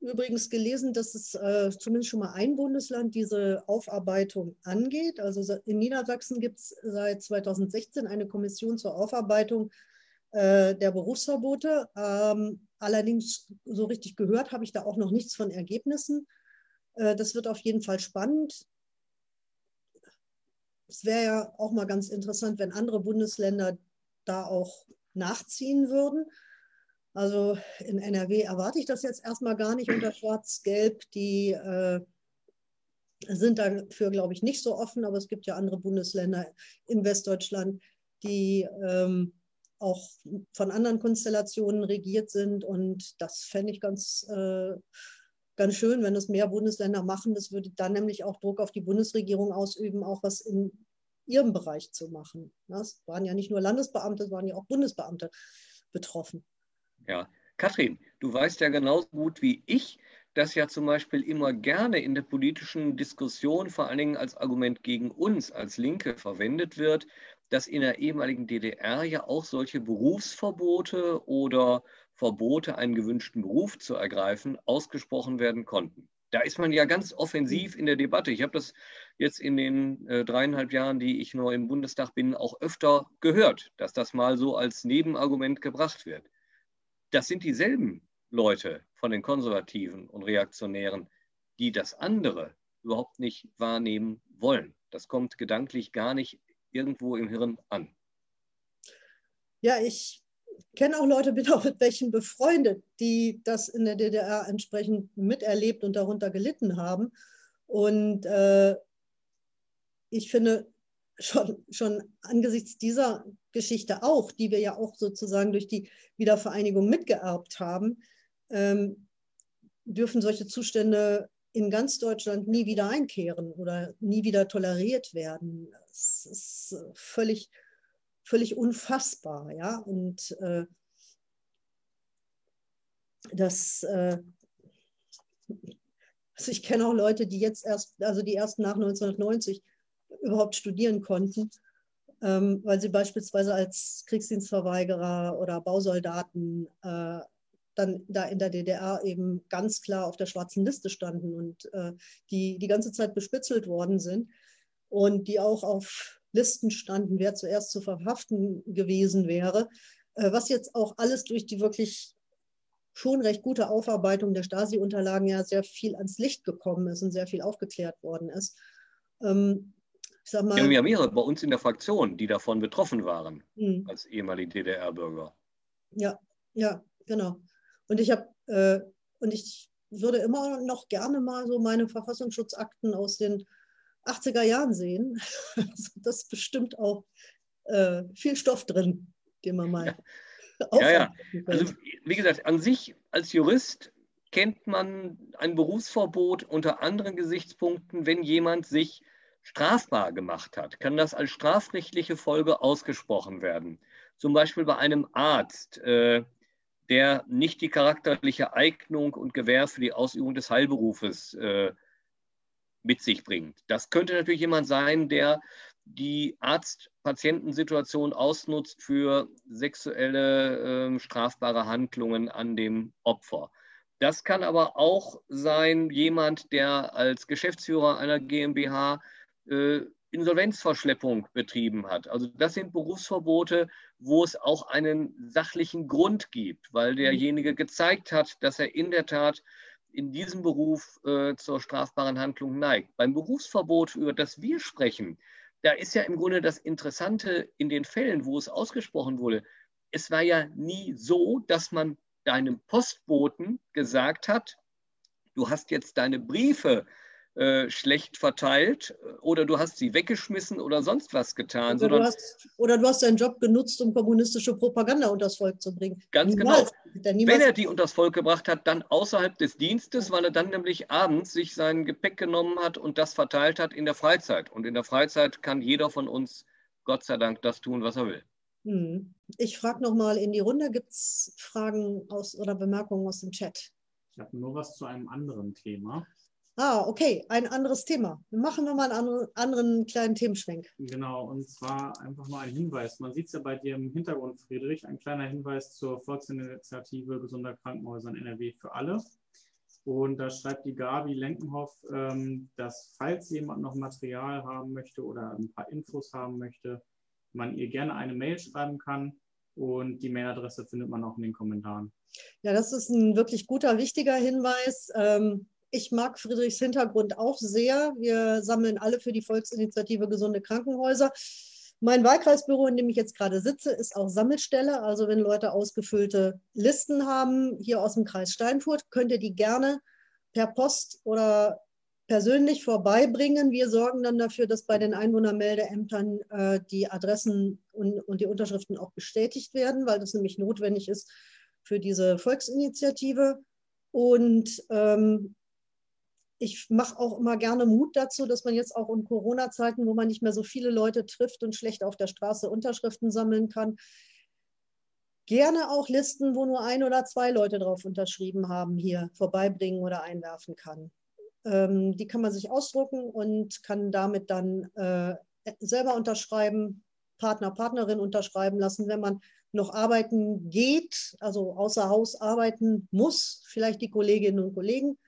übrigens gelesen, dass es äh, zumindest schon mal ein Bundesland diese Aufarbeitung angeht. Also in Niedersachsen gibt es seit 2016 eine Kommission zur Aufarbeitung äh, der Berufsverbote. Ähm, allerdings so richtig gehört habe ich da auch noch nichts von Ergebnissen. Äh, das wird auf jeden Fall spannend es wäre ja auch mal ganz interessant, wenn andere Bundesländer da auch nachziehen würden. Also in NRW erwarte ich das jetzt erstmal gar nicht unter Schwarz-Gelb. Die äh, sind dafür, glaube ich, nicht so offen, aber es gibt ja andere Bundesländer in Westdeutschland, die ähm, auch von anderen Konstellationen regiert sind. Und das fände ich ganz, äh, ganz schön, wenn es mehr Bundesländer machen. Das würde dann nämlich auch Druck auf die Bundesregierung ausüben, auch was in ihrem Bereich zu machen. Es waren ja nicht nur Landesbeamte, es waren ja auch Bundesbeamte betroffen. Ja, Katrin, du weißt ja genauso gut wie ich, dass ja zum Beispiel immer gerne in der politischen Diskussion, vor allen Dingen als Argument gegen uns als Linke verwendet wird, dass in der ehemaligen DDR ja auch solche Berufsverbote oder Verbote, einen gewünschten Beruf zu ergreifen, ausgesprochen werden konnten. Da ist man ja ganz offensiv in der Debatte. Ich habe das jetzt in den äh, dreieinhalb Jahren, die ich nur im Bundestag bin, auch öfter gehört, dass das mal so als Nebenargument gebracht wird. Das sind dieselben Leute von den Konservativen und Reaktionären, die das andere überhaupt nicht wahrnehmen wollen. Das kommt gedanklich gar nicht irgendwo im Hirn an. Ja, ich kenne auch Leute, bin auch mit welchen befreundet, die das in der DDR entsprechend miterlebt und darunter gelitten haben. Und äh, ich finde schon, schon angesichts dieser Geschichte auch, die wir ja auch sozusagen durch die Wiedervereinigung mitgeerbt haben, ähm, dürfen solche Zustände in ganz Deutschland nie wieder einkehren oder nie wieder toleriert werden. Das ist völlig, völlig unfassbar, ja. Und äh, das, äh, also ich kenne auch Leute, die jetzt erst, also die erst nach 1990 überhaupt studieren konnten, ähm, weil sie beispielsweise als Kriegsdienstverweigerer oder Bausoldaten äh, dann da in der DDR eben ganz klar auf der schwarzen Liste standen und äh, die die ganze Zeit bespitzelt worden sind und die auch auf Listen standen, wer zuerst zu verhaften gewesen wäre, äh, was jetzt auch alles durch die wirklich schon recht gute Aufarbeitung der Stasi-Unterlagen ja sehr viel ans Licht gekommen ist und sehr viel aufgeklärt worden ist. Ähm, ich sag mal, wir haben mehrere bei uns in der Fraktion, die davon betroffen waren, mh. als ehemalige DDR-Bürger. Ja, ja, genau. Und ich habe äh, und ich würde immer noch gerne mal so meine Verfassungsschutzakten aus den 80er Jahren sehen. das ist bestimmt auch äh, viel Stoff drin, den man mal. Ja. ja, ja. Also wie gesagt, an sich als Jurist kennt man ein Berufsverbot unter anderen Gesichtspunkten, wenn jemand sich strafbar gemacht hat, kann das als strafrechtliche Folge ausgesprochen werden. Zum Beispiel bei einem Arzt, äh, der nicht die charakterliche Eignung und Gewähr für die Ausübung des Heilberufes äh, mit sich bringt. Das könnte natürlich jemand sein, der die Arzt-Patientensituation ausnutzt für sexuelle äh, strafbare Handlungen an dem Opfer. Das kann aber auch sein jemand, der als Geschäftsführer einer GmbH äh, Insolvenzverschleppung betrieben hat. Also das sind Berufsverbote, wo es auch einen sachlichen Grund gibt, weil mhm. derjenige gezeigt hat, dass er in der Tat in diesem Beruf äh, zur strafbaren Handlung neigt. Beim Berufsverbot, über das wir sprechen, da ist ja im Grunde das Interessante in den Fällen, wo es ausgesprochen wurde, es war ja nie so, dass man deinem Postboten gesagt hat, du hast jetzt deine Briefe äh, schlecht verteilt oder du hast sie weggeschmissen oder sonst was getan. Oder, du hast, oder du hast deinen Job genutzt, um kommunistische Propaganda unters Volk zu bringen. Ganz niemals, genau. Wenn er die unters Volk gebracht hat, dann außerhalb des Dienstes, weil er dann nämlich abends sich sein Gepäck genommen hat und das verteilt hat in der Freizeit. Und in der Freizeit kann jeder von uns, Gott sei Dank, das tun, was er will. Hm. Ich frage nochmal in die Runde, gibt es Fragen aus, oder Bemerkungen aus dem Chat? Ich habe nur was zu einem anderen Thema. Ah, okay, ein anderes Thema. Wir machen nochmal einen anderen, anderen kleinen Themenschwenk. Genau, und zwar einfach mal ein Hinweis. Man sieht es ja bei dir im Hintergrund, Friedrich, ein kleiner Hinweis zur Volksinitiative Gesunder Krankenhäuser in NRW für alle. Und da schreibt die Gabi Lenkenhoff, ähm, dass falls jemand noch Material haben möchte oder ein paar Infos haben möchte, man ihr gerne eine Mail schreiben kann. Und die Mailadresse findet man auch in den Kommentaren. Ja, das ist ein wirklich guter, wichtiger Hinweis. Ähm, ich mag Friedrichs Hintergrund auch sehr. Wir sammeln alle für die Volksinitiative Gesunde Krankenhäuser. Mein Wahlkreisbüro, in dem ich jetzt gerade sitze, ist auch Sammelstelle. Also wenn Leute ausgefüllte Listen haben hier aus dem Kreis Steinfurt, könnt ihr die gerne per Post oder persönlich vorbeibringen. Wir sorgen dann dafür, dass bei den Einwohnermeldeämtern äh, die Adressen und, und, die Unterschriften auch bestätigt werden, weil das nämlich notwendig ist für diese Volksinitiative. Und ähm, ich mache auch immer gerne Mut dazu, dass man jetzt auch in Corona-Zeiten, wo man nicht mehr so viele Leute trifft und schlecht auf der Straße Unterschriften sammeln kann, gerne auch Listen, wo nur ein oder zwei Leute drauf unterschrieben haben, hier vorbeibringen oder einwerfen kann. Ähm, die kann man sich ausdrucken und kann damit dann äh, selber unterschreiben, Partner, Partnerin unterschreiben lassen, wenn man noch arbeiten geht, also außer Haus arbeiten muss, vielleicht die Kolleginnen und Kollegen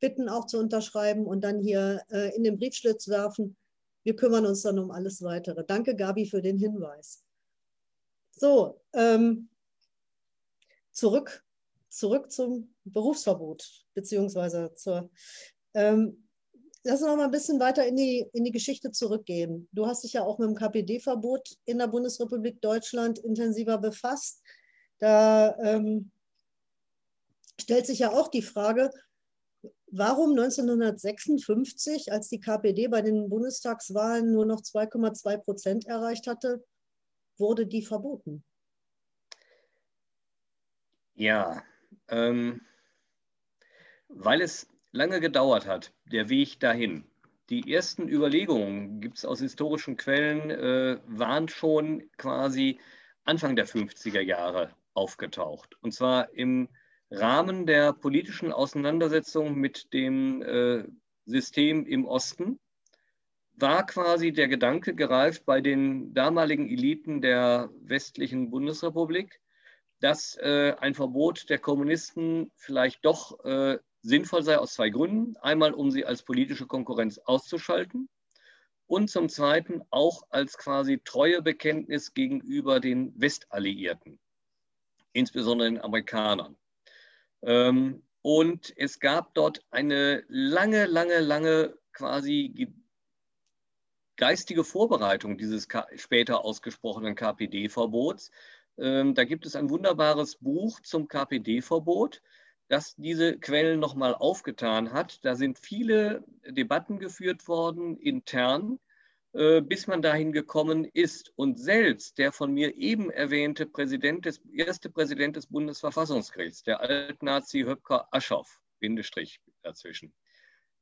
bitten auch zu unterschreiben und dann hier äh, in den Briefschlitz werfen. Wir kümmern uns dann um alles Weitere. Danke, Gabi, für den Hinweis. So, ähm, zurück, zurück zum Berufsverbot, beziehungsweise zur. Ähm, lass uns noch mal ein bisschen weiter in die, in die Geschichte zurückgehen. Du hast dich ja auch mit dem KPD-Verbot in der Bundesrepublik Deutschland intensiver befasst. Da ähm, stellt sich ja auch die Frage, warum 1956, als die KPD bei den Bundestagswahlen nur noch 2,2 Prozent erreicht hatte, wurde die verboten? Ja, ähm, weil es lange gedauert hat, der Weg dahin. die ersten Überlegungen, gibt es aus historischen Quellen, äh, waren schon quasi Anfang der 50er Jahre aufgetaucht. Und zwar im Rahmen der politischen Auseinandersetzung mit dem äh, System im Osten war quasi der Gedanke gereift bei den damaligen Eliten der westlichen Bundesrepublik, dass äh, ein Verbot der Kommunisten vielleicht doch äh, sinnvoll sei aus zwei Gründen. Einmal, um sie als politische Konkurrenz auszuschalten und zum Zweiten auch als quasi Treuebekenntnis gegenüber den Westalliierten, insbesondere den Amerikanern. Ähm, und es gab dort eine lange, lange, lange quasi geistige Vorbereitung dieses später ausgesprochenen KPD-Verbots. Ähm, da gibt es ein wunderbares Buch zum KPD-Verbot, das diese Quellen nochmal aufgetan hat. Da sind viele Debatten geführt worden, intern, bis man dahin gekommen ist. Und selbst der von mir eben erwähnte Präsident des, erste Präsident des Bundesverfassungsgerichts, der Altnazi Höpker Aschoff, Bindestrich dazwischen,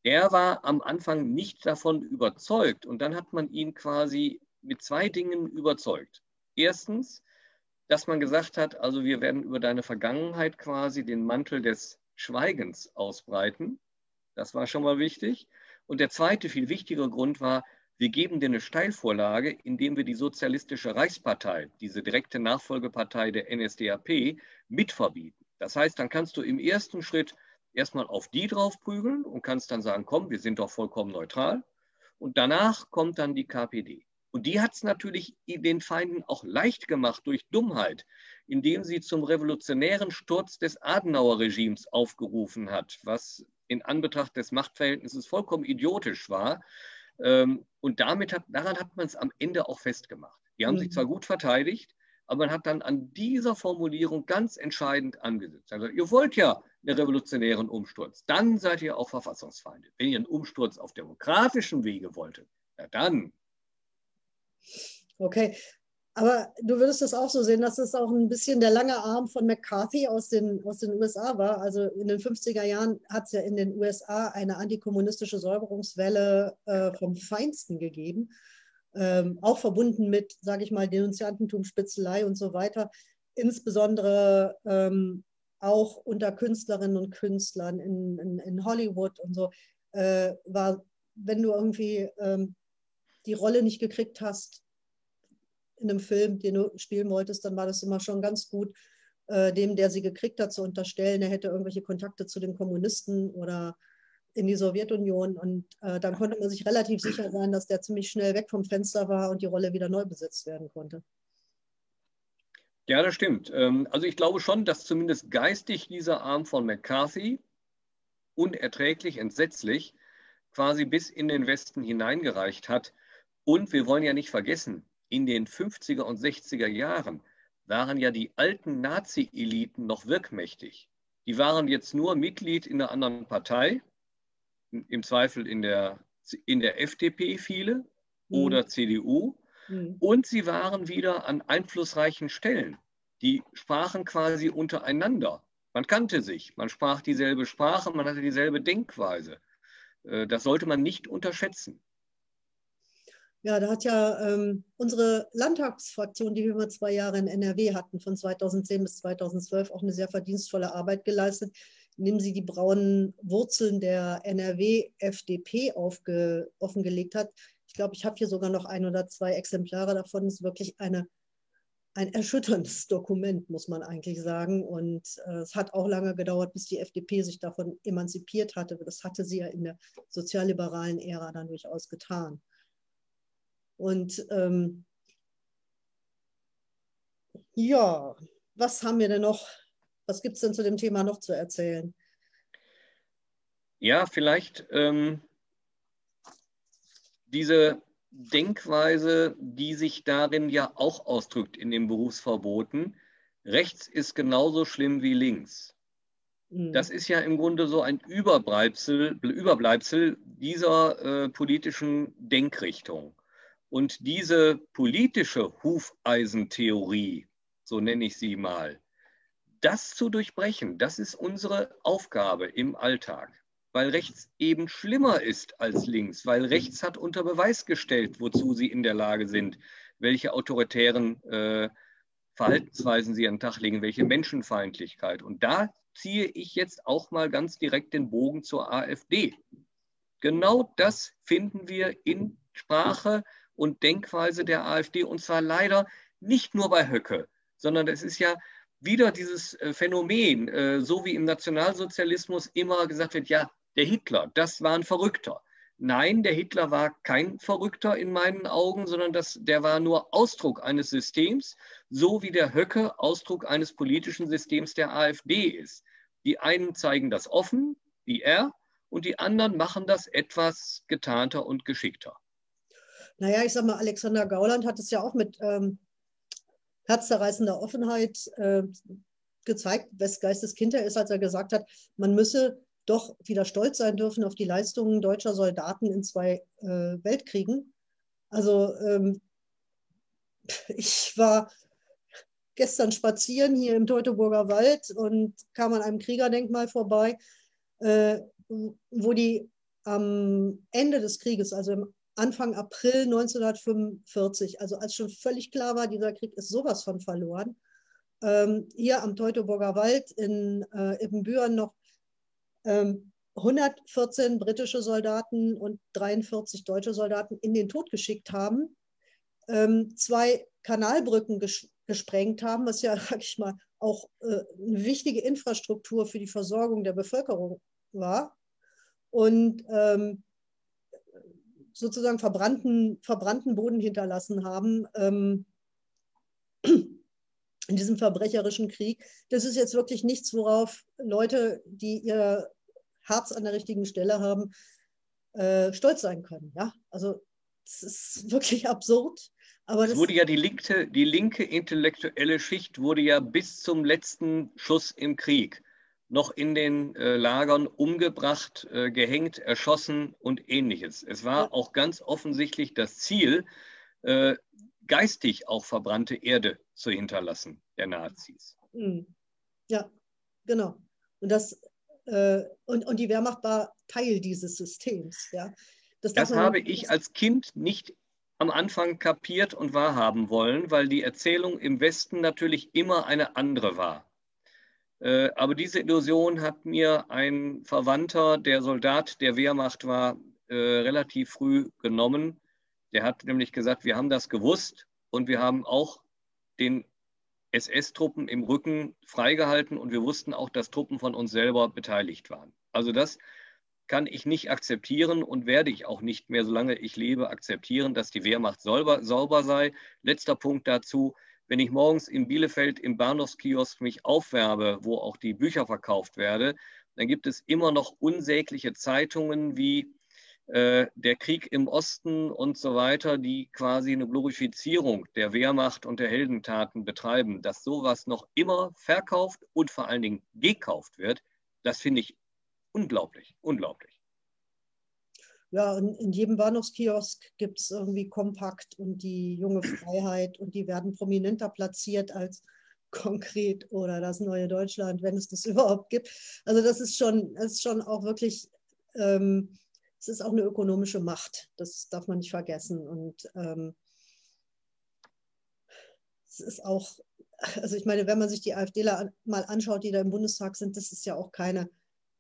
er war am Anfang nicht davon überzeugt. Und dann hat man ihn quasi mit zwei Dingen überzeugt. Erstens, dass man gesagt hat, also wir werden über deine Vergangenheit quasi den Mantel des Schweigens ausbreiten. Das war schon mal wichtig. Und der zweite, viel wichtigere Grund war, wir geben dir eine Steilvorlage, indem wir die Sozialistische Reichspartei, diese direkte Nachfolgepartei der NSDAP, mitverbieten. Das heißt, dann kannst du im ersten Schritt erstmal auf die drauf prügeln und kannst dann sagen, komm, wir sind doch vollkommen neutral. Und danach kommt dann die KPD. Und die hat es natürlich den Feinden auch leicht gemacht durch Dummheit, indem sie zum revolutionären Sturz des Adenauer-Regimes aufgerufen hat, was in Anbetracht des Machtverhältnisses vollkommen idiotisch war. Ähm, und damit hat, daran hat man es am Ende auch festgemacht. Die haben mhm. sich zwar gut verteidigt, aber man hat dann an dieser Formulierung ganz entscheidend angesetzt. Also, ihr wollt ja einen revolutionären Umsturz, dann seid ihr auch Verfassungsfeinde. Wenn ihr einen Umsturz auf demokratischem Wege wolltet, ja dann Okay, aber du würdest es auch so sehen, dass es auch ein bisschen der lange Arm von McCarthy aus den, aus den USA war. Also in den 50er Jahren hat es ja in den USA eine antikommunistische Säuberungswelle äh, vom Feinsten gegeben. Ähm, auch verbunden mit, sage ich mal, Denunziantentum, Spitzelei und so weiter. Insbesondere ähm, auch unter Künstlerinnen und Künstlern in, in, in Hollywood und so, äh, war, wenn du irgendwie ähm, die Rolle nicht gekriegt hast in einem Film, den du spielen wolltest, dann war das immer schon ganz gut, äh, dem, der sie gekriegt hat, zu unterstellen, er hätte irgendwelche Kontakte zu den Kommunisten oder in die Sowjetunion. Und äh, dann konnte man sich relativ sicher sein, dass der ziemlich schnell weg vom Fenster war und die Rolle wieder neu besetzt werden konnte. Ja, das stimmt. Ähm, also ich glaube schon, dass zumindest geistig dieser Arm von McCarthy unerträglich, entsetzlich quasi bis in den Westen hineingereicht hat. Und wir wollen ja nicht vergessen, in den 50er und 60er Jahren waren ja die alten Nazi-Eliten noch wirkmächtig. Die waren jetzt nur Mitglied in einer anderen Partei, im Zweifel in der, in der FDP viele mhm. oder CDU. Mhm. Und sie waren wieder an einflussreichen Stellen. Die sprachen quasi untereinander. Man kannte sich, man sprach dieselbe Sprache, man hatte dieselbe Denkweise. Äh, das sollte man nicht unterschätzen. Ja, da hat ja ähm, unsere Landtagsfraktion, die wir immer zwei Jahre in NRW hatten, von 2010 bis 2012, auch eine sehr verdienstvolle Arbeit geleistet, indem sie die braunen Wurzeln der NRW-FDP offengelegt hat. Ich glaube, ich habe hier sogar noch ein oder zwei Exemplare davon. Es ist wirklich eine, ein erschütterndes Dokument, muss man eigentlich sagen. Und äh, es hat auch lange gedauert, bis die FDP sich davon emanzipiert hatte. Das hatte sie ja in der sozialliberalen Ära dann durchaus getan. Und ähm, ja, was haben wir denn noch? Was gibt es denn zu dem Thema noch zu erzählen? Ja, vielleicht ähm, diese Denkweise, die sich darin ja auch ausdrückt in den Berufsverboten. Rechts ist genauso schlimm wie links. Mhm. Das ist ja im Grunde so ein Überbleibsel, Überbleibsel dieser äh, politischen Denkrichtung. Und diese politische Hufeisentheorie, so nenne ich sie mal, das zu durchbrechen, das ist unsere Aufgabe im Alltag. weil rechts eben schlimmer ist als links, weil rechts hat unter Beweis gestellt, wozu sie in der Lage sind, welche autoritären äh, Verhaltensweisen sie an den Tag legen, welche Menschenfeindlichkeit. Und da ziehe ich jetzt auch mal ganz direkt den Bogen zur AfD. Genau das finden wir in Sprache und Denkweise der AfD und zwar leider nicht nur bei Höcke, sondern es ist ja wieder dieses äh, Phänomen, äh, so wie im Nationalsozialismus immer gesagt wird, ja, der Hitler, das war ein Verrückter. Nein, der Hitler war kein Verrückter in meinen Augen, sondern das, der war nur Ausdruck eines Systems, so wie der Höcke Ausdruck eines politischen Systems der AfD ist. Die einen zeigen das offen, wie er, und die anderen machen das etwas getarnter und geschickter. Naja, ich sag mal, Alexander Gauland hat es ja auch mit ähm, herzzerreißender Offenheit äh, gezeigt, wes Geisteskind er ist, als er gesagt hat, man müsse doch wieder stolz sein dürfen auf die Leistungen deutscher Soldaten in zwei äh, Weltkriegen. Also ähm, ich war gestern spazieren hier im Teutoburger Wald und kam an einem Kriegerdenkmal vorbei, äh, wo die am Ende des Krieges, also im Anfang April 1945, also als schon völlig klar war, dieser Krieg ist sowas von verloren, ähm, hier am Teutoburger Wald in äh, Ibbenbüren noch ähm, 114 britische Soldaten und 43 deutsche Soldaten in den Tod geschickt haben, ähm, zwei Kanalbrücken ges gesprengt haben, was ja, sag ich mal, auch äh, eine wichtige Infrastruktur für die Versorgung der Bevölkerung war. Und ähm, sozusagen verbrannten, verbrannten Boden hinterlassen haben ähm, in diesem verbrecherischen Krieg. Das ist jetzt wirklich nichts, worauf Leute, die ihr Herz an der richtigen Stelle haben, äh, stolz sein können. Ja? Also es ist wirklich absurd. Aber es wurde ja die linke, die linke intellektuelle Schicht wurde ja bis zum letzten Schuss im Krieg noch in den äh, Lagern umgebracht, äh, gehängt, erschossen und ähnliches. Es war auch ganz offensichtlich das Ziel, äh, geistig auch verbrannte Erde zu hinterlassen, der Nazis. Hm. Ja, genau. Und, das, äh, und, und die Wehrmacht war Teil dieses Systems. Ja. Das, das habe ich als Kind nicht am Anfang kapiert und wahrhaben wollen, weil die Erzählung im Westen natürlich immer eine andere war. Äh, aber diese Illusion hat mir ein Verwandter, der Soldat der Wehrmacht war, äh, relativ früh genommen. Der hat nämlich gesagt, wir haben das gewusst und wir haben auch den SS-Truppen im Rücken freigehalten und wir wussten auch, dass Truppen von uns selber beteiligt waren. Also das kann ich nicht akzeptieren und werde ich auch nicht mehr, solange ich lebe, akzeptieren, dass die Wehrmacht sauber, sauber sei. Letzter Punkt dazu. Wenn ich morgens in Bielefeld im Bahnhofskiosk mich aufwerbe, wo auch die Bücher verkauft werden, dann gibt es immer noch unsägliche Zeitungen wie äh, der Krieg im Osten und so weiter, die quasi eine Glorifizierung der Wehrmacht und der Heldentaten betreiben. Dass sowas noch immer verkauft und vor allen Dingen gekauft wird, das finde ich unglaublich, unglaublich ja, in, in jedem Bahnhofskiosk gibt es irgendwie Kompakt und die junge Freiheit und die werden prominenter platziert als konkret oder das neue Deutschland, wenn es das überhaupt gibt. Also das ist schon, das ist schon auch wirklich, ähm, es ist auch eine ökonomische Macht, das darf man nicht vergessen. Und ähm, es ist auch, also ich meine, wenn man sich die AfDler mal anschaut, die da im Bundestag sind, das ist ja auch keine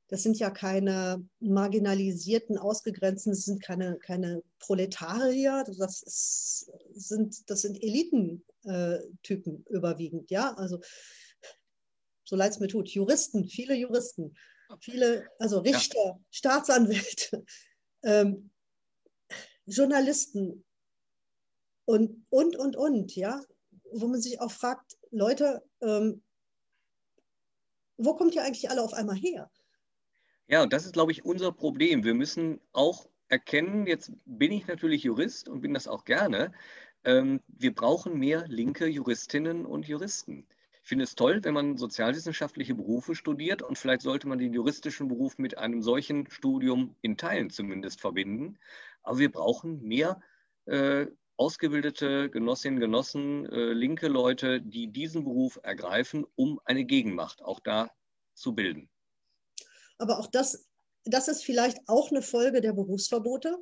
das sind ja keine marginalisierten, ausgegrenzten, das sind keine, keine Proletarier, das, ist, sind, das sind Elitentypen äh, überwiegend, ja, also so leid es mir tut, Juristen, viele Juristen, viele, also Richter, ja. Staatsanwälte, ähm, Journalisten und, und, und, und, ja, wo man sich auch fragt, Leute, ähm, wo kommt ihr eigentlich alle auf einmal her? Ja, und das ist, glaube ich, unser Problem. Wir müssen auch erkennen, jetzt bin ich natürlich Jurist und bin das auch gerne, ähm, wir brauchen mehr linke Juristinnen und Juristen. Ich finde es toll, wenn man sozialwissenschaftliche Berufe studiert und vielleicht sollte man den juristischen Beruf mit einem solchen Studium in Teilen zumindest verbinden. Aber wir brauchen mehr äh, ausgebildete Genossinnen, Genossen, äh, linke Leute, die diesen Beruf ergreifen, um eine Gegenmacht auch da zu bilden. Aber auch das das ist vielleicht auch eine Folge der Berufsverbote,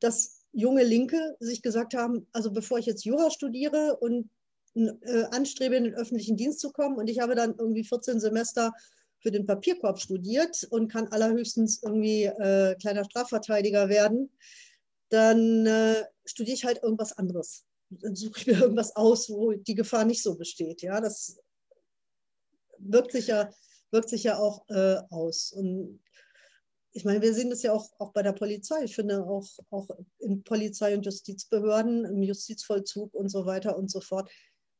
dass junge Linke sich gesagt haben, also bevor ich jetzt Jura studiere und äh, anstrebe, in den öffentlichen Dienst zu kommen und ich habe dann irgendwie 14 Semester für den Papierkorb studiert und kann allerhöchstens irgendwie äh, kleiner Strafverteidiger werden, dann äh, studiere ich halt irgendwas anderes. Dann suche ich mir irgendwas aus, wo die Gefahr nicht so besteht. Ja, das wirkt sich ja, wirkt sich ja auch äh, aus. Und ich meine, wir sehen das ja auch, auch bei der Polizei. Ich finde auch, auch in Polizei- und Justizbehörden, im Justizvollzug und so weiter und so fort.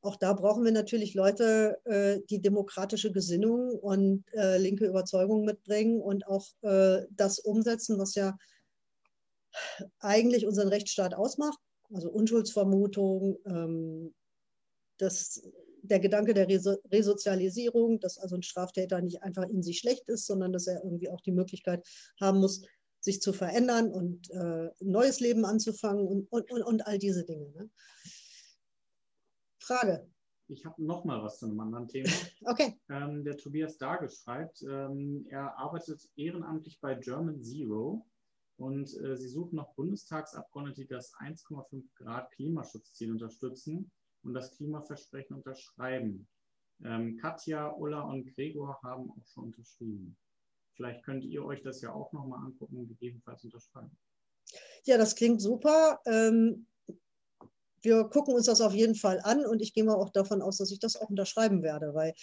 Auch da brauchen wir natürlich Leute, äh, die demokratische Gesinnung und äh, linke Überzeugung mitbringen und auch äh, das umsetzen, was ja eigentlich unseren Rechtsstaat ausmacht. Also Unschuldsvermutung, ähm, das der Gedanke der Resozialisierung, dass also ein Straftäter nicht einfach in sich schlecht ist, sondern dass er irgendwie auch die Möglichkeit haben muss, sich zu verändern und äh, ein neues Leben anzufangen und, und, und, und all diese Dinge. Ne? Frage. Ich habe noch mal was zu einem anderen Thema. Okay. Ähm, der Tobias Dage schreibt, ähm, er arbeitet ehrenamtlich bei German Zero und äh, sie suchen noch Bundestagsabgeordnete, die das 1,5 Grad Klimaschutzziel unterstützen und das Klimaversprechen unterschreiben. Ähm, Katja, Ulla und Gregor haben auch schon unterschrieben. Vielleicht könnt ihr euch das ja auch nochmal angucken und gegebenenfalls unterschreiben. Ja, das klingt super. Ähm, wir gucken uns das auf jeden Fall an und ich gehe mal auch davon aus, dass ich das auch unterschreiben werde, weil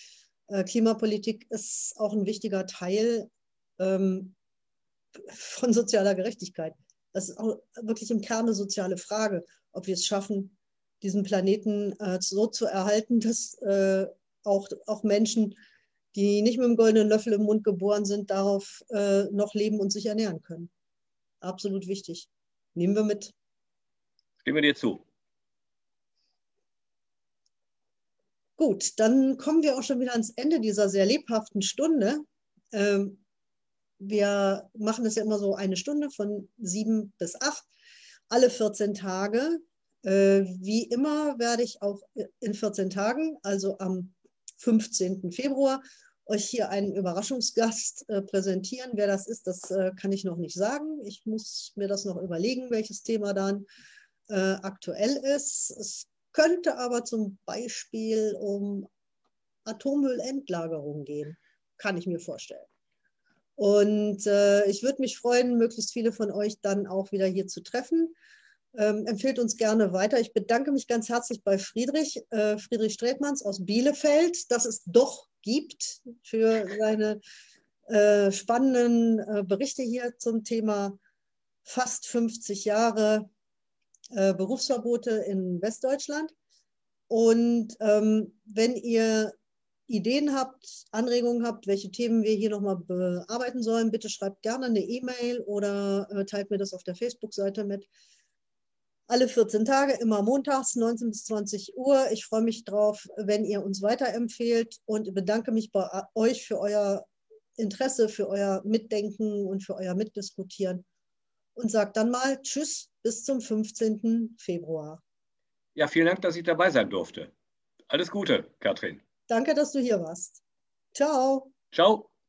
äh, Klimapolitik ist auch ein wichtiger Teil ähm, von sozialer Gerechtigkeit. Das ist auch wirklich im Kern eine soziale Frage, ob wir es schaffen, diesen Planeten äh, so zu erhalten, dass äh, auch, auch Menschen, die nicht mit dem goldenen Löffel im Mund geboren sind, darauf äh, noch leben und sich ernähren können. Absolut wichtig. Nehmen wir mit. Stimme dir zu. Gut, dann kommen wir auch schon wieder ans Ende dieser sehr lebhaften Stunde. Ähm, wir machen das ja immer so eine Stunde von sieben bis acht, alle 14 Tage. Äh, wie immer werde ich auch in 14 Tagen, also am 15. Februar, euch hier einen Überraschungsgast äh, präsentieren. Wer das ist, das äh, kann ich noch nicht sagen. Ich muss mir das noch überlegen, welches Thema dann aktuell ist. Es könnte aber zum Beispiel um Atommüllendlagerung gehen, kann ich mir vorstellen. Und ich würde mich freuen, möglichst viele von euch dann auch wieder hier zu treffen. Ähm, empfehlt uns gerne weiter. Ich bedanke mich ganz herzlich bei Friedrich, äh, Friedrich Strätmanns aus Bielefeld, dass es doch gibt für seine äh, spannenden äh, Berichte hier zum Thema fast 50 Jahre äh, Berufsverbote in Westdeutschland. Und ähm, wenn ihr Ideen habt, Anregungen habt, welche Themen wir hier nochmal bearbeiten sollen, bitte schreibt gerne eine E-Mail oder äh, teilt mir das auf der Facebook-Seite mit alle 14 Tage, immer montags, 19 bis 20 Uhr. Ich freue mich drauf, wenn ihr uns weiterempfehlt und bedanke mich bei euch für euer Interesse, für euer Mitdenken und für euer Mitdiskutieren. Und sage dann mal Tschüss bis zum 15. Februar. Ja, vielen Dank, dass ich dabei sein durfte. Alles Gute, Katrin. Danke, dass du hier warst. Ciao. Ciao.